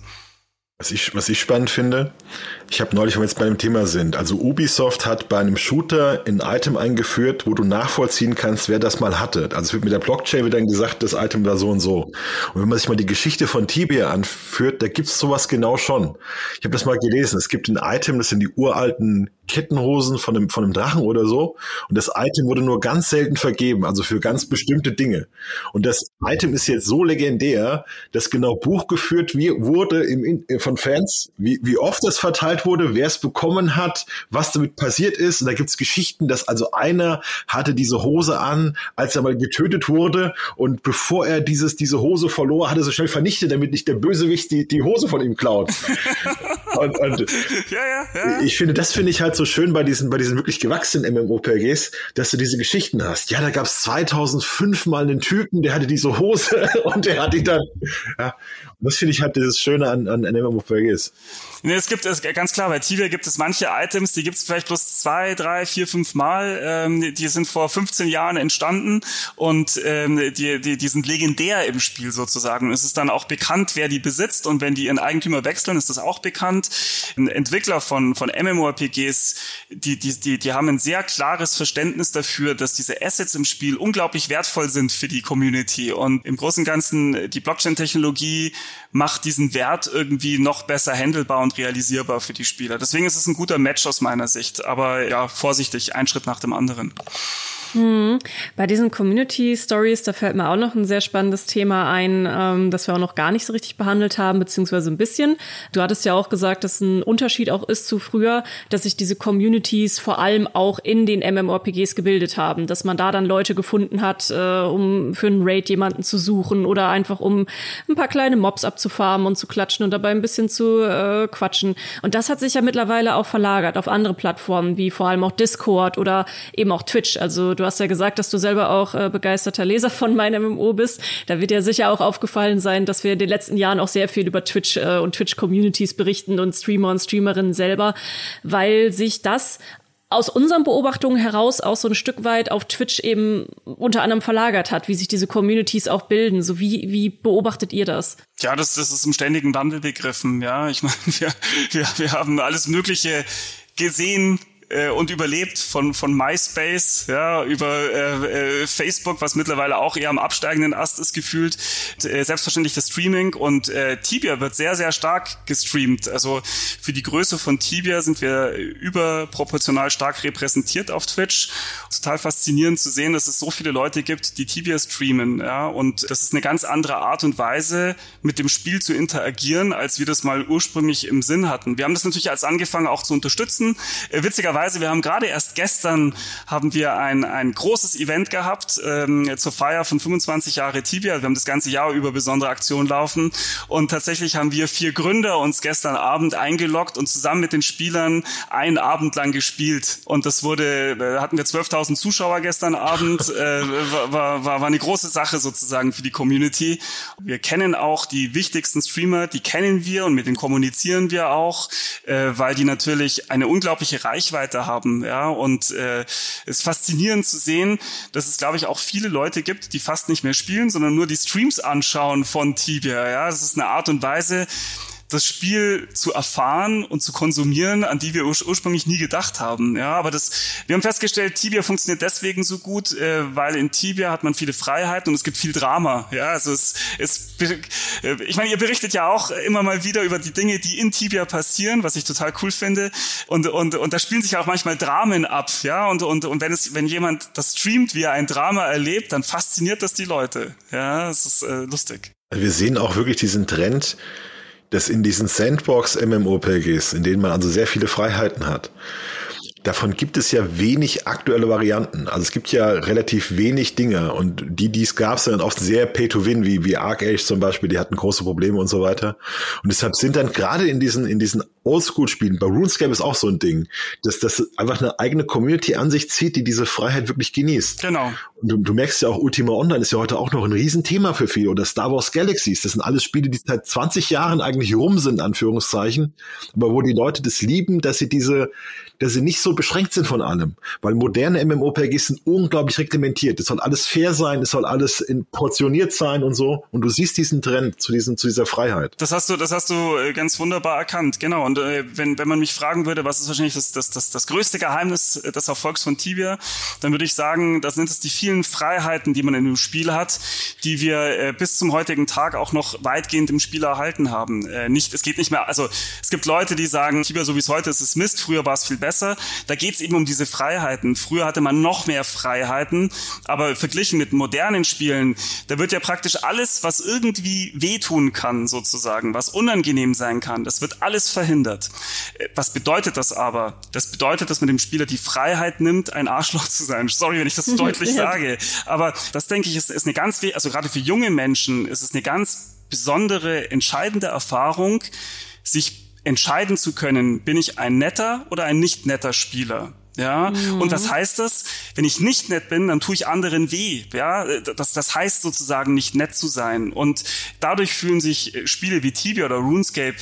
Was ich, was ich spannend finde, ich habe neulich, wenn wir jetzt bei dem Thema sind, also Ubisoft hat bei einem Shooter ein Item eingeführt, wo du nachvollziehen kannst, wer das mal hatte. Also es wird mit der Blockchain wird dann gesagt, das Item war so und so. Und wenn man sich mal die Geschichte von Tibia anführt, da gibt's sowas genau schon. Ich habe das mal gelesen. Es gibt ein Item, das sind die uralten Kettenhosen von einem, von einem Drachen oder so. Und das Item wurde nur ganz selten vergeben, also für ganz bestimmte Dinge. Und das Item ist jetzt so legendär, dass genau Buch geführt wie, wurde im, von Fans, wie, wie oft das verteilt wurde, wer es bekommen hat, was damit passiert ist. Und da gibt's Geschichten, dass also einer hatte diese Hose an, als er mal getötet wurde. Und bevor er dieses, diese Hose verlor, hat er so schnell vernichtet, damit nicht der Bösewicht die, die Hose von ihm klaut. und, und ja, ja, ja. ich finde, das finde ich halt so schön bei diesen, bei diesen wirklich gewachsenen MMOPGs, dass du diese Geschichten hast. Ja, da gab's 2005 mal einen Typen, der hatte diese Hose und der hat die dann, ja. Das finde ich halt das Schöne an, an MMORPGs. Nee, es gibt es ganz klar, bei Tibia gibt es manche Items, die gibt es vielleicht bloß zwei, drei, vier, fünf Mal. Ähm, die sind vor 15 Jahren entstanden und ähm, die, die, die sind legendär im Spiel sozusagen. Es ist dann auch bekannt, wer die besitzt und wenn die ihren Eigentümer wechseln, ist das auch bekannt. Entwickler von, von MMORPGs, die, die, die, die haben ein sehr klares Verständnis dafür, dass diese Assets im Spiel unglaublich wertvoll sind für die Community und im Großen und Ganzen die Blockchain-Technologie macht diesen Wert irgendwie noch besser handelbar und realisierbar für die Spieler. Deswegen ist es ein guter Match aus meiner Sicht. Aber ja, vorsichtig, ein Schritt nach dem anderen. Hm. Bei diesen Community Stories, da fällt mir auch noch ein sehr spannendes Thema ein, ähm, das wir auch noch gar nicht so richtig behandelt haben, beziehungsweise ein bisschen. Du hattest ja auch gesagt, dass ein Unterschied auch ist zu früher, dass sich diese Communities vor allem auch in den MMORPGs gebildet haben, dass man da dann Leute gefunden hat, äh, um für einen Raid jemanden zu suchen oder einfach um ein paar kleine Mobs abzufarmen und zu klatschen und dabei ein bisschen zu äh, quatschen. Und das hat sich ja mittlerweile auch verlagert auf andere Plattformen, wie vor allem auch Discord oder eben auch Twitch. Also du hast ja gesagt, dass du selber auch äh, begeisterter Leser von meinem MMO bist. Da wird dir sicher auch aufgefallen sein, dass wir in den letzten Jahren auch sehr viel über Twitch äh, und Twitch-Communities berichten und Streamer und Streamerinnen selber, weil sich das aus unseren Beobachtungen heraus auch so ein Stück weit auf Twitch eben unter anderem verlagert hat, wie sich diese Communities auch bilden. So wie, wie beobachtet ihr das? Ja, das, das ist im ständigen Wandel begriffen. Ja, ich meine, wir, wir, wir haben alles Mögliche gesehen, äh, und überlebt von von MySpace, ja, über äh, äh, Facebook, was mittlerweile auch eher am absteigenden Ast ist gefühlt. Äh, selbstverständlich das Streaming und äh, Tibia wird sehr sehr stark gestreamt. Also für die Größe von Tibia sind wir überproportional stark repräsentiert auf Twitch. Total faszinierend zu sehen, dass es so viele Leute gibt, die Tibia streamen, ja, und das ist eine ganz andere Art und Weise mit dem Spiel zu interagieren, als wir das mal ursprünglich im Sinn hatten. Wir haben das natürlich als angefangen auch zu unterstützen. Äh, witzigerweise witzigerweise, wir haben gerade erst gestern haben wir ein, ein großes Event gehabt ähm, zur Feier von 25 Jahre Tibia. Wir haben das ganze Jahr über besondere Aktionen laufen und tatsächlich haben wir vier Gründer uns gestern Abend eingeloggt und zusammen mit den Spielern einen Abend lang gespielt. Und das wurde, äh, hatten wir 12.000 Zuschauer gestern Abend, äh, war, war, war eine große Sache sozusagen für die Community. Wir kennen auch die wichtigsten Streamer, die kennen wir und mit denen kommunizieren wir auch, äh, weil die natürlich eine unglaubliche Reichweite Reichweite haben. Ja, und äh, es ist faszinierend zu sehen, dass es, glaube ich, auch viele Leute gibt, die fast nicht mehr spielen, sondern nur die Streams anschauen von Tibia. Ja, das ist eine Art und Weise, das Spiel zu erfahren und zu konsumieren, an die wir ur ursprünglich nie gedacht haben. Ja, aber das, wir haben festgestellt, Tibia funktioniert deswegen so gut, äh, weil in Tibia hat man viele Freiheiten und es gibt viel Drama. Ja, also es, es, äh, ich meine, ihr berichtet ja auch immer mal wieder über die Dinge, die in Tibia passieren, was ich total cool finde. Und und und da spielen sich auch manchmal Dramen ab. Ja, und und und wenn es, wenn jemand das streamt, wie er ein Drama erlebt, dann fasziniert das die Leute. Ja, es ist äh, lustig. Wir sehen auch wirklich diesen Trend dass in diesen Sandbox-MMORPGs, in denen man also sehr viele Freiheiten hat, davon gibt es ja wenig aktuelle Varianten. Also es gibt ja relativ wenig Dinge und die, die es gab, sind dann oft sehr Pay-to-Win, wie, wie Arc Age zum Beispiel, die hatten große Probleme und so weiter. Und deshalb sind dann gerade in diesen, in diesen Oldschool-Spielen, bei RuneScape ist auch so ein Ding, dass das einfach eine eigene Community an sich zieht, die diese Freiheit wirklich genießt. Genau. Und du, du merkst ja auch, Ultima Online ist ja heute auch noch ein Riesenthema für viele. Oder Star Wars Galaxies, das sind alles Spiele, die seit 20 Jahren eigentlich rum sind, Anführungszeichen, aber wo die Leute das lieben, dass sie diese, dass sie nicht so beschränkt sind von allem. Weil moderne MMORPGs sind unglaublich reglementiert. Es soll alles fair sein, es soll alles in, portioniert sein und so. Und du siehst diesen Trend zu, diesem, zu dieser Freiheit. Das hast du, das hast du äh, ganz wunderbar erkannt, genau. Und äh, wenn, wenn man mich fragen würde, was ist wahrscheinlich das, das, das, das größte Geheimnis des Erfolgs von Tibia, dann würde ich sagen, das sind es die vielen Freiheiten, die man in dem Spiel hat, die wir äh, bis zum heutigen Tag auch noch weitgehend im Spiel erhalten haben. Äh, nicht, es geht nicht mehr, also es gibt Leute, die sagen, Tibia so wie es heute ist, ist Mist, früher war es viel besser. Da geht es eben um diese Freiheiten. Früher hatte man noch mehr Freiheiten, aber verglichen mit modernen Spielen, da wird ja praktisch alles, was irgendwie wehtun kann, sozusagen, was unangenehm sein kann, das wird alles verhindert. Äh, was bedeutet das aber? Das bedeutet, dass man dem Spieler die Freiheit nimmt, ein Arschloch zu sein. Sorry, wenn ich das so deutlich sage. Aber das denke ich ist, ist eine ganz, also gerade für junge Menschen ist es eine ganz besondere, entscheidende Erfahrung, sich entscheiden zu können, bin ich ein netter oder ein nicht netter Spieler. Ja, mhm. und was heißt das? Wenn ich nicht nett bin, dann tue ich anderen weh. Ja, das, das heißt sozusagen nicht nett zu sein. Und dadurch fühlen sich äh, Spiele wie Tibia oder RuneScape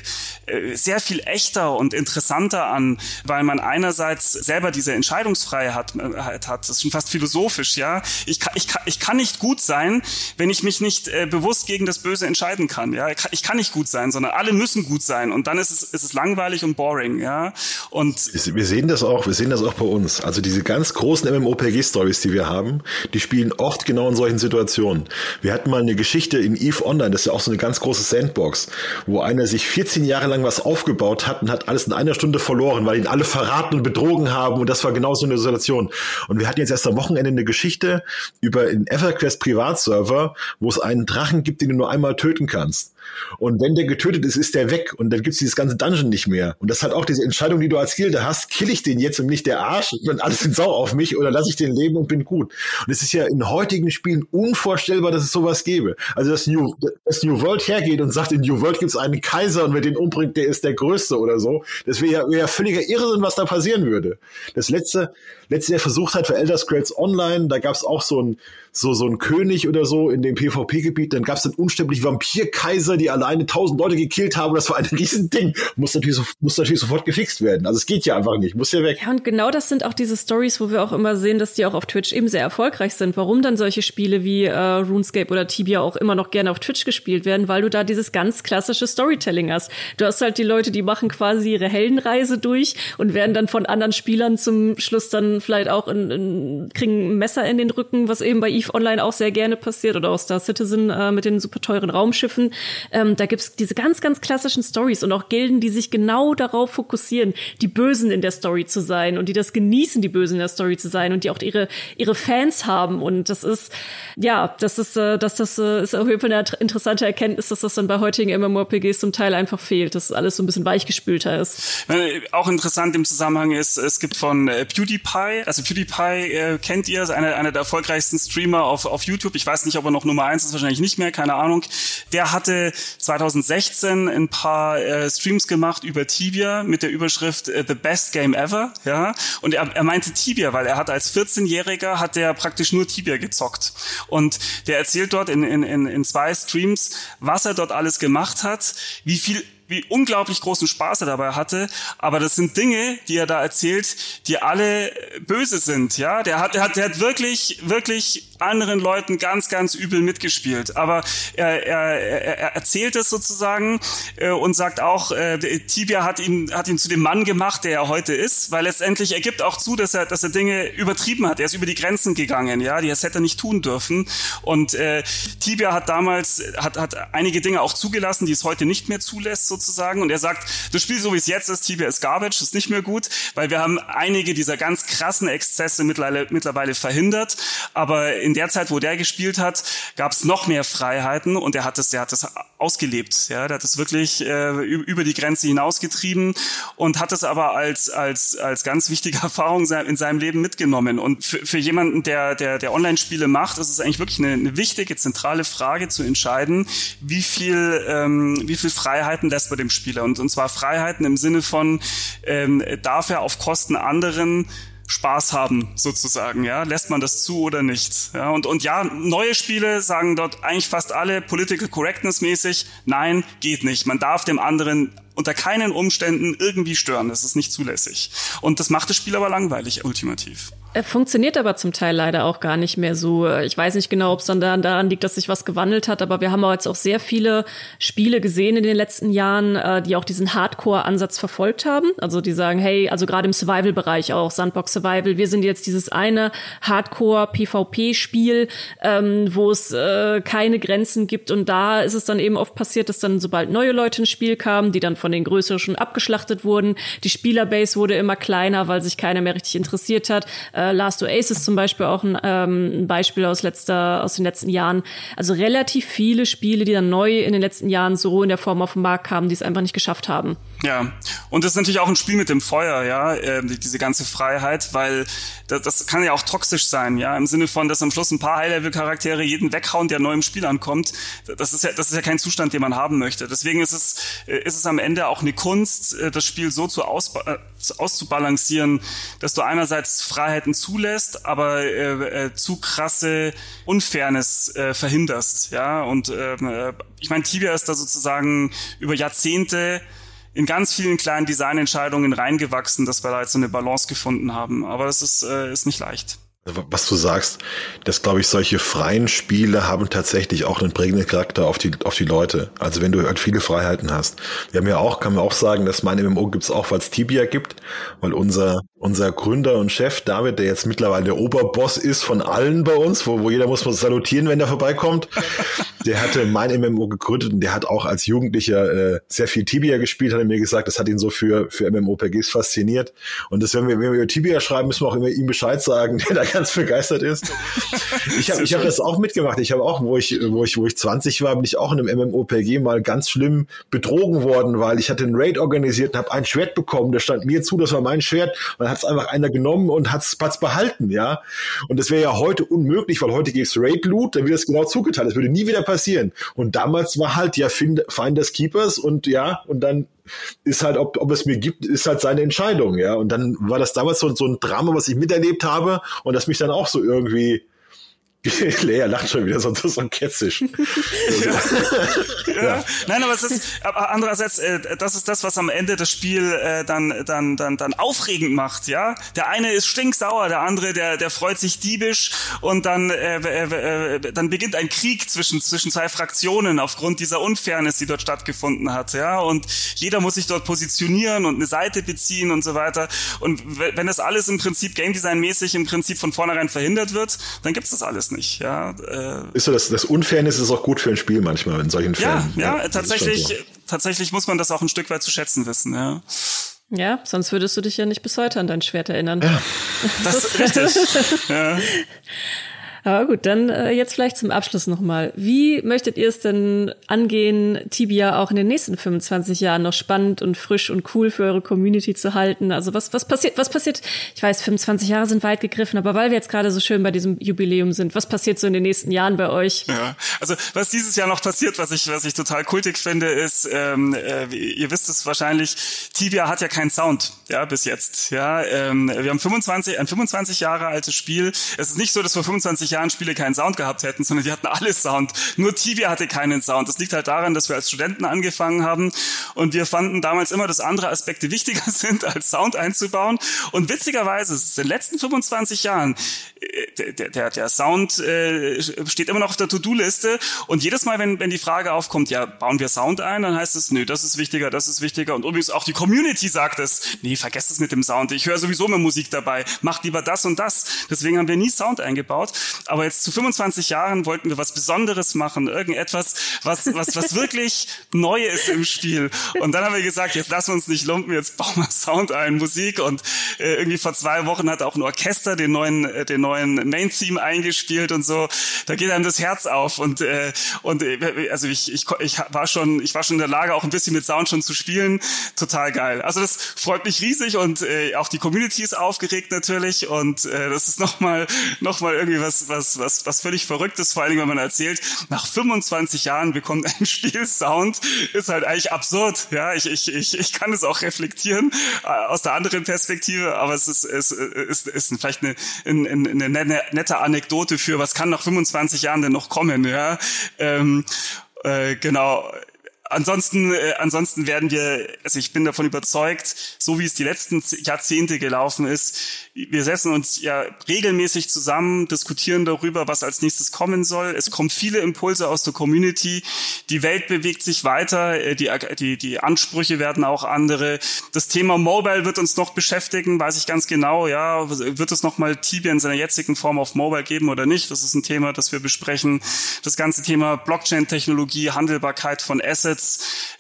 äh, sehr viel echter und interessanter an, weil man einerseits selber diese Entscheidungsfreiheit hat. Das ist schon fast philosophisch, ja. Ich kann, ich kann, ich kann nicht gut sein, wenn ich mich nicht äh, bewusst gegen das Böse entscheiden kann. Ja, ich kann, ich kann nicht gut sein, sondern alle müssen gut sein. Und dann ist es, ist es langweilig und boring, ja. Und wir sehen das auch, wir sehen das auch bei uns. Also diese ganz großen MMOPG-Stories, die wir haben, die spielen oft genau in solchen Situationen. Wir hatten mal eine Geschichte in EVE Online, das ist ja auch so eine ganz große Sandbox, wo einer sich 14 Jahre lang was aufgebaut hat und hat alles in einer Stunde verloren, weil ihn alle verraten und betrogen haben und das war genau so eine Situation. Und wir hatten jetzt erst am Wochenende eine Geschichte über einen EverQuest Privatserver, wo es einen Drachen gibt, den du nur einmal töten kannst. Und wenn der getötet ist, ist der weg und dann gibt's dieses ganze Dungeon nicht mehr. Und das hat auch diese Entscheidung, die du als Gilde hast, kill ich den jetzt und nicht der Arsch und alles sind sauer auf mich oder lasse ich den leben und bin gut. Und es ist ja in heutigen Spielen unvorstellbar, dass es sowas gäbe. Also dass New, dass New World hergeht und sagt, in New World gibt's einen Kaiser und wer den umbringt, der ist der Größte oder so. Das wäre ja, wär völliger Irrsinn, was da passieren würde. Das letzte, letzte der versucht hat für Elder Scrolls Online, da gab's auch so ein so, so ein König oder so in dem PvP-Gebiet, dann gab es einen unsterblichen Vampir-Kaiser, die alleine tausend Leute gekillt haben. Das war ein Riesending. Muss natürlich, so, muss natürlich sofort gefixt werden. Also es geht ja einfach nicht, muss ja weg. Ja, und genau das sind auch diese Stories, wo wir auch immer sehen, dass die auch auf Twitch eben sehr erfolgreich sind. Warum dann solche Spiele wie äh, RuneScape oder Tibia auch immer noch gerne auf Twitch gespielt werden, weil du da dieses ganz klassische Storytelling hast. Du hast halt die Leute, die machen quasi ihre Heldenreise durch und werden dann von anderen Spielern zum Schluss dann vielleicht auch in, in, kriegen ein Messer in den Rücken, was eben bei EVE Online auch sehr gerne passiert oder auch Star Citizen äh, mit den super teuren Raumschiffen. Ähm, da gibt's diese ganz, ganz klassischen Stories und auch Gilden, die sich genau darauf fokussieren, die Bösen in der Story zu sein und die das genießen, die Bösen in der Story zu sein und die auch ihre, ihre Fans haben. Und das ist, ja, das ist, äh, dass das äh, ist auf jeden Fall eine interessante Erkenntnis, dass das dann bei heutigen MMORPGs zum Teil einfach fehlt, dass alles so ein bisschen weichgespülter ist. Äh, auch interessant im Zusammenhang ist, es gibt von äh, PewDiePie, also PewDiePie äh, kennt ihr, einer, einer der erfolgreichsten Streamer auf, auf YouTube. Ich weiß nicht, ob er noch Nummer eins ist, wahrscheinlich nicht mehr, keine Ahnung. Der hatte 2016 ein paar äh, Streams gemacht über Tibia mit der Überschrift äh, The Best Game Ever. Ja, und er, er meinte Tibia, weil er hat als 14-Jähriger hat der praktisch nur Tibia gezockt. Und der erzählt dort in, in, in zwei Streams, was er dort alles gemacht hat, wie viel wie unglaublich großen Spaß er dabei hatte. Aber das sind Dinge, die er da erzählt, die alle böse sind. Ja, der hat, der hat, der hat wirklich, wirklich anderen Leuten ganz, ganz übel mitgespielt. Aber er, er, er erzählt es sozusagen äh, und sagt auch, äh, Tibia hat ihn, hat ihn zu dem Mann gemacht, der er heute ist, weil letztendlich er gibt auch zu, dass er, dass er Dinge übertrieben hat. Er ist über die Grenzen gegangen, ja, die das hätte er nicht tun dürfen. Und äh, Tibia hat damals, hat, hat einige Dinge auch zugelassen, die es heute nicht mehr zulässt sozusagen. Und er sagt, das Spiel so wie es jetzt ist, ist Garbage, ist nicht mehr gut, weil wir haben einige dieser ganz krassen Exzesse mittlerweile, mittlerweile verhindert. Aber in der Zeit, wo der gespielt hat, gab es noch mehr Freiheiten und er hat das, er hat das ausgelebt. Ja, der hat das wirklich äh, über die Grenze hinausgetrieben und hat es aber als als als ganz wichtige Erfahrung in seinem Leben mitgenommen. Und für, für jemanden, der der der Online-Spiele macht, ist es eigentlich wirklich eine, eine wichtige zentrale Frage zu entscheiden, wie viel ähm, wie viel Freiheiten lässt man dem Spieler und und zwar Freiheiten im Sinne von ähm, darf er auf Kosten anderen Spaß haben, sozusagen, ja. Lässt man das zu oder nicht? Ja, und, und ja, neue Spiele sagen dort eigentlich fast alle political correctness mäßig, nein, geht nicht. Man darf dem anderen unter keinen Umständen irgendwie stören. Das ist nicht zulässig. Und das macht das Spiel aber langweilig, ultimativ. Funktioniert aber zum Teil leider auch gar nicht mehr so. Ich weiß nicht genau, ob es dann daran liegt, dass sich was gewandelt hat, aber wir haben jetzt auch sehr viele Spiele gesehen in den letzten Jahren, äh, die auch diesen Hardcore-Ansatz verfolgt haben. Also die sagen, hey, also gerade im Survival-Bereich auch, Sandbox Survival, wir sind jetzt dieses eine Hardcore-PvP-Spiel, ähm, wo es äh, keine Grenzen gibt. Und da ist es dann eben oft passiert, dass dann sobald neue Leute ins Spiel kamen, die dann von den größeren schon abgeschlachtet wurden, die Spielerbase wurde immer kleiner, weil sich keiner mehr richtig interessiert hat. Äh, äh, Last Oasis zum Beispiel auch ein, ähm, ein Beispiel aus letzter, aus den letzten Jahren. Also relativ viele Spiele, die dann neu in den letzten Jahren so in der Form auf den Markt kamen, die es einfach nicht geschafft haben. Ja, und das ist natürlich auch ein Spiel mit dem Feuer, ja, äh, diese ganze Freiheit, weil das, das kann ja auch toxisch sein, ja, im Sinne von, dass am Schluss ein paar High-Level-Charaktere jeden weghauen, der neu im Spiel ankommt. Das ist ja, das ist ja kein Zustand, den man haben möchte. Deswegen ist es, äh, ist es am Ende auch eine Kunst, äh, das Spiel so zu aus, äh, auszubalancieren, dass du einerseits Freiheiten zulässt, aber äh, äh, zu krasse Unfairness äh, verhinderst, ja. Und ähm, äh, ich meine, Tibia ist da sozusagen über Jahrzehnte in ganz vielen kleinen Designentscheidungen reingewachsen, dass wir da jetzt so eine Balance gefunden haben. Aber das ist, äh, ist nicht leicht. Also, was du sagst, dass, glaube ich, solche freien Spiele haben tatsächlich auch einen prägenden Charakter auf die, auf die Leute. Also wenn du halt viele Freiheiten hast. Wir haben ja auch, kann man auch sagen, dass mein MMO gibt's auch, weil es Tibia gibt, weil unser, unser Gründer und Chef David, der jetzt mittlerweile der Oberboss ist von allen bei uns, wo, wo jeder muss man salutieren, wenn der vorbeikommt, der hatte mein MMO gegründet und der hat auch als Jugendlicher äh, sehr viel Tibia gespielt, hat er mir gesagt, das hat ihn so für, für MMOPGs fasziniert. Und das, wenn wir, wenn wir über Tibia schreiben, müssen wir auch immer ihm Bescheid sagen, der da ganz begeistert ist. Ich habe ich hab das auch mitgemacht. Ich habe auch, wo ich, wo ich, wo ich 20 war, bin ich auch in einem MMOPG mal ganz schlimm betrogen worden, weil ich hatte einen Raid organisiert und habe ein Schwert bekommen. Da stand mir zu, das war mein Schwert. Dann hat es einfach einer genommen und hat es behalten, ja. Und das wäre ja heute unmöglich, weil heute gibt's Raid Loot, dann wird es genau zugeteilt. Das würde nie wieder passieren. Und damals war halt ja Finders Keepers und ja, und dann ist halt, ob, ob es mir gibt, ist halt seine Entscheidung, ja. Und dann war das damals so, so ein Drama, was ich miterlebt habe und das mich dann auch so irgendwie Lea lacht schon wieder so, so ketzisch. ja. ja. Nein, aber es ist aber andererseits, äh, das ist das, was am Ende das Spiel äh, dann dann dann dann aufregend macht, ja. Der eine ist stinksauer, der andere, der der freut sich diebisch und dann äh, äh, äh, dann beginnt ein Krieg zwischen zwischen zwei Fraktionen aufgrund dieser Unfairness, die dort stattgefunden hat, ja. Und jeder muss sich dort positionieren und eine Seite beziehen und so weiter. Und wenn das alles im Prinzip Game Design mäßig im Prinzip von vornherein verhindert wird, dann gibt's das alles nicht. Ja, äh, ist so, das, das Unfairness ist auch gut für ein Spiel manchmal in solchen Fällen. Ja, ja, ja tatsächlich, so. tatsächlich muss man das auch ein Stück weit zu schätzen wissen. Ja. Ja, sonst würdest du dich ja nicht bis heute an dein Schwert erinnern. Ja, das ist richtig. ja. Aber gut, dann äh, jetzt vielleicht zum Abschluss nochmal. Wie möchtet ihr es denn angehen, Tibia auch in den nächsten 25 Jahren noch spannend und frisch und cool für eure Community zu halten? Also was, was passiert, was passiert, ich weiß, 25 Jahre sind weit gegriffen, aber weil wir jetzt gerade so schön bei diesem Jubiläum sind, was passiert so in den nächsten Jahren bei euch? Ja, also was dieses Jahr noch passiert, was ich, was ich total kultig finde, ist, ähm, äh, ihr wisst es wahrscheinlich, Tibia hat ja keinen Sound, ja, bis jetzt. Ja, ähm, wir haben 25, ein 25 Jahre altes Spiel. Es ist nicht so, dass vor 25 Jahren Spiele keinen Sound gehabt hätten, sondern die hatten alles Sound. Nur Tibia hatte keinen Sound. Das liegt halt daran, dass wir als Studenten angefangen haben und wir fanden damals immer, dass andere Aspekte wichtiger sind, als Sound einzubauen. Und witzigerweise, in den letzten 25 Jahren, äh, der, der, der Sound äh, steht immer noch auf der To-Do-Liste und jedes Mal, wenn, wenn die Frage aufkommt, ja, bauen wir Sound ein, dann heißt es, nö, das ist wichtiger, das ist wichtiger und übrigens auch die Community sagt es, nee, vergesst es mit dem Sound. Ich höre sowieso immer Musik dabei. Macht lieber das und das. Deswegen haben wir nie Sound eingebaut. Aber jetzt zu 25 Jahren wollten wir was Besonderes machen. Irgendetwas, was, was, was wirklich neu ist im Spiel. Und dann haben wir gesagt, jetzt lassen wir uns nicht lumpen, jetzt bauen wir Sound ein, Musik. Und äh, irgendwie vor zwei Wochen hat auch ein Orchester den neuen, äh, den neuen Main-Theme eingespielt und so. Da geht einem das Herz auf. Und, äh, und äh, also ich, ich, ich war schon, ich war schon in der Lage, auch ein bisschen mit Sound schon zu spielen. Total geil. Also das freut mich riesig und äh, auch die Community ist aufgeregt natürlich. Und äh, das ist nochmal noch mal irgendwie was, was, was, was völlig Verrücktes, vor allem wenn man erzählt, nach 25 Jahren bekommt ein Spiel Sound, ist halt eigentlich absurd. Ja, ich, ich, ich, ich kann es auch reflektieren äh, aus der anderen Perspektive, aber es ist, es ist, ist vielleicht eine, eine, eine nette Anekdote für, was kann nach 25 Jahren denn noch kommen, ja. Ähm, äh, genau ansonsten, äh, ansonsten werden wir, also ich bin davon überzeugt, so wie es die letzten Jahrzehnte gelaufen ist, wir setzen uns ja regelmäßig zusammen, diskutieren darüber, was als nächstes kommen soll. Es kommen viele Impulse aus der Community. Die Welt bewegt sich weiter. Äh, die, die, die Ansprüche werden auch andere. Das Thema Mobile wird uns noch beschäftigen, weiß ich ganz genau. Ja, wird es nochmal Tibia in seiner jetzigen Form auf Mobile geben oder nicht? Das ist ein Thema, das wir besprechen. Das ganze Thema Blockchain-Technologie, Handelbarkeit von Assets,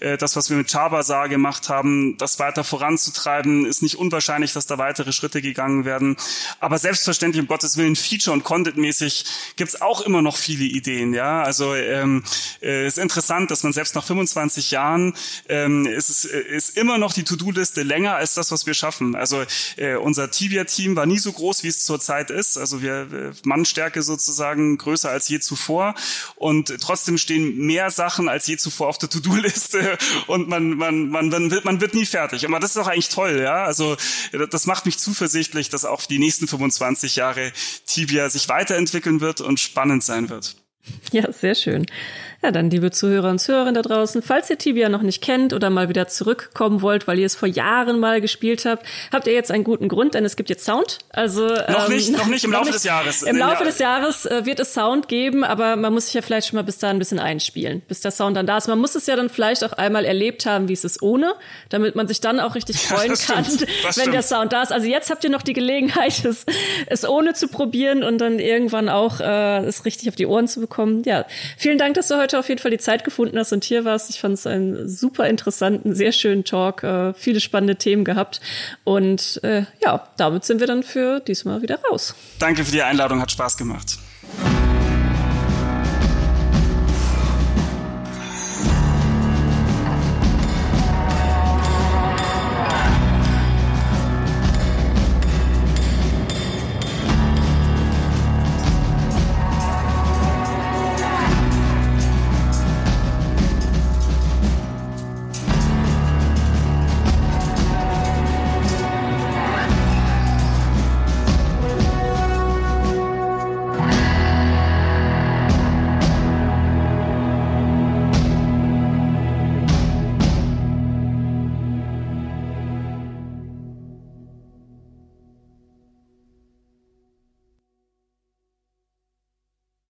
äh, das, was wir mit Chabazar gemacht haben, das weiter voranzutreiben, ist nicht unwahrscheinlich, dass da weitere Schritte gegangen werden. Aber selbstverständlich, um Gottes Willen, Feature- und Content-mäßig gibt's auch immer noch viele Ideen. Ja, Also ähm, äh, ist interessant, dass man selbst nach 25 Jahren ähm, ist, äh, ist immer noch die To-Do-Liste länger als das, was wir schaffen. Also äh, unser Tibia-Team war nie so groß, wie es zurzeit ist. Also wir äh, Mannstärke sozusagen größer als je zuvor. Und trotzdem stehen mehr Sachen als je zuvor auf der To-Do-Liste und man, man, man, man, wird, man wird nie fertig. Aber das ist doch eigentlich toll, ja. Also das macht mich zuversichtlich, dass auch die nächsten 25 Jahre Tibia sich weiterentwickeln wird und spannend sein wird. Ja, sehr schön. Ja, dann liebe Zuhörer und Zuhörerinnen da draußen, falls ihr Tibia noch nicht kennt oder mal wieder zurückkommen wollt, weil ihr es vor Jahren mal gespielt habt, habt ihr jetzt einen guten Grund, denn es gibt jetzt Sound. Also noch nicht, ähm, noch nicht im Laufe nicht. des Jahres. Im Laufe des Jahres äh, wird es Sound geben, aber man muss sich ja vielleicht schon mal bis da ein bisschen einspielen, bis der Sound dann da ist. Man muss es ja dann vielleicht auch einmal erlebt haben, wie es ist ohne, damit man sich dann auch richtig freuen ja, kann, wenn stimmt. der Sound da ist. Also jetzt habt ihr noch die Gelegenheit, es, es ohne zu probieren und dann irgendwann auch äh, es richtig auf die Ohren zu bekommen. Ja, vielen Dank, dass du heute heute auf jeden Fall die Zeit gefunden hast und hier warst. Ich fand es einen super interessanten, sehr schönen Talk, äh, viele spannende Themen gehabt. Und äh, ja, damit sind wir dann für diesmal wieder raus. Danke für die Einladung, hat Spaß gemacht.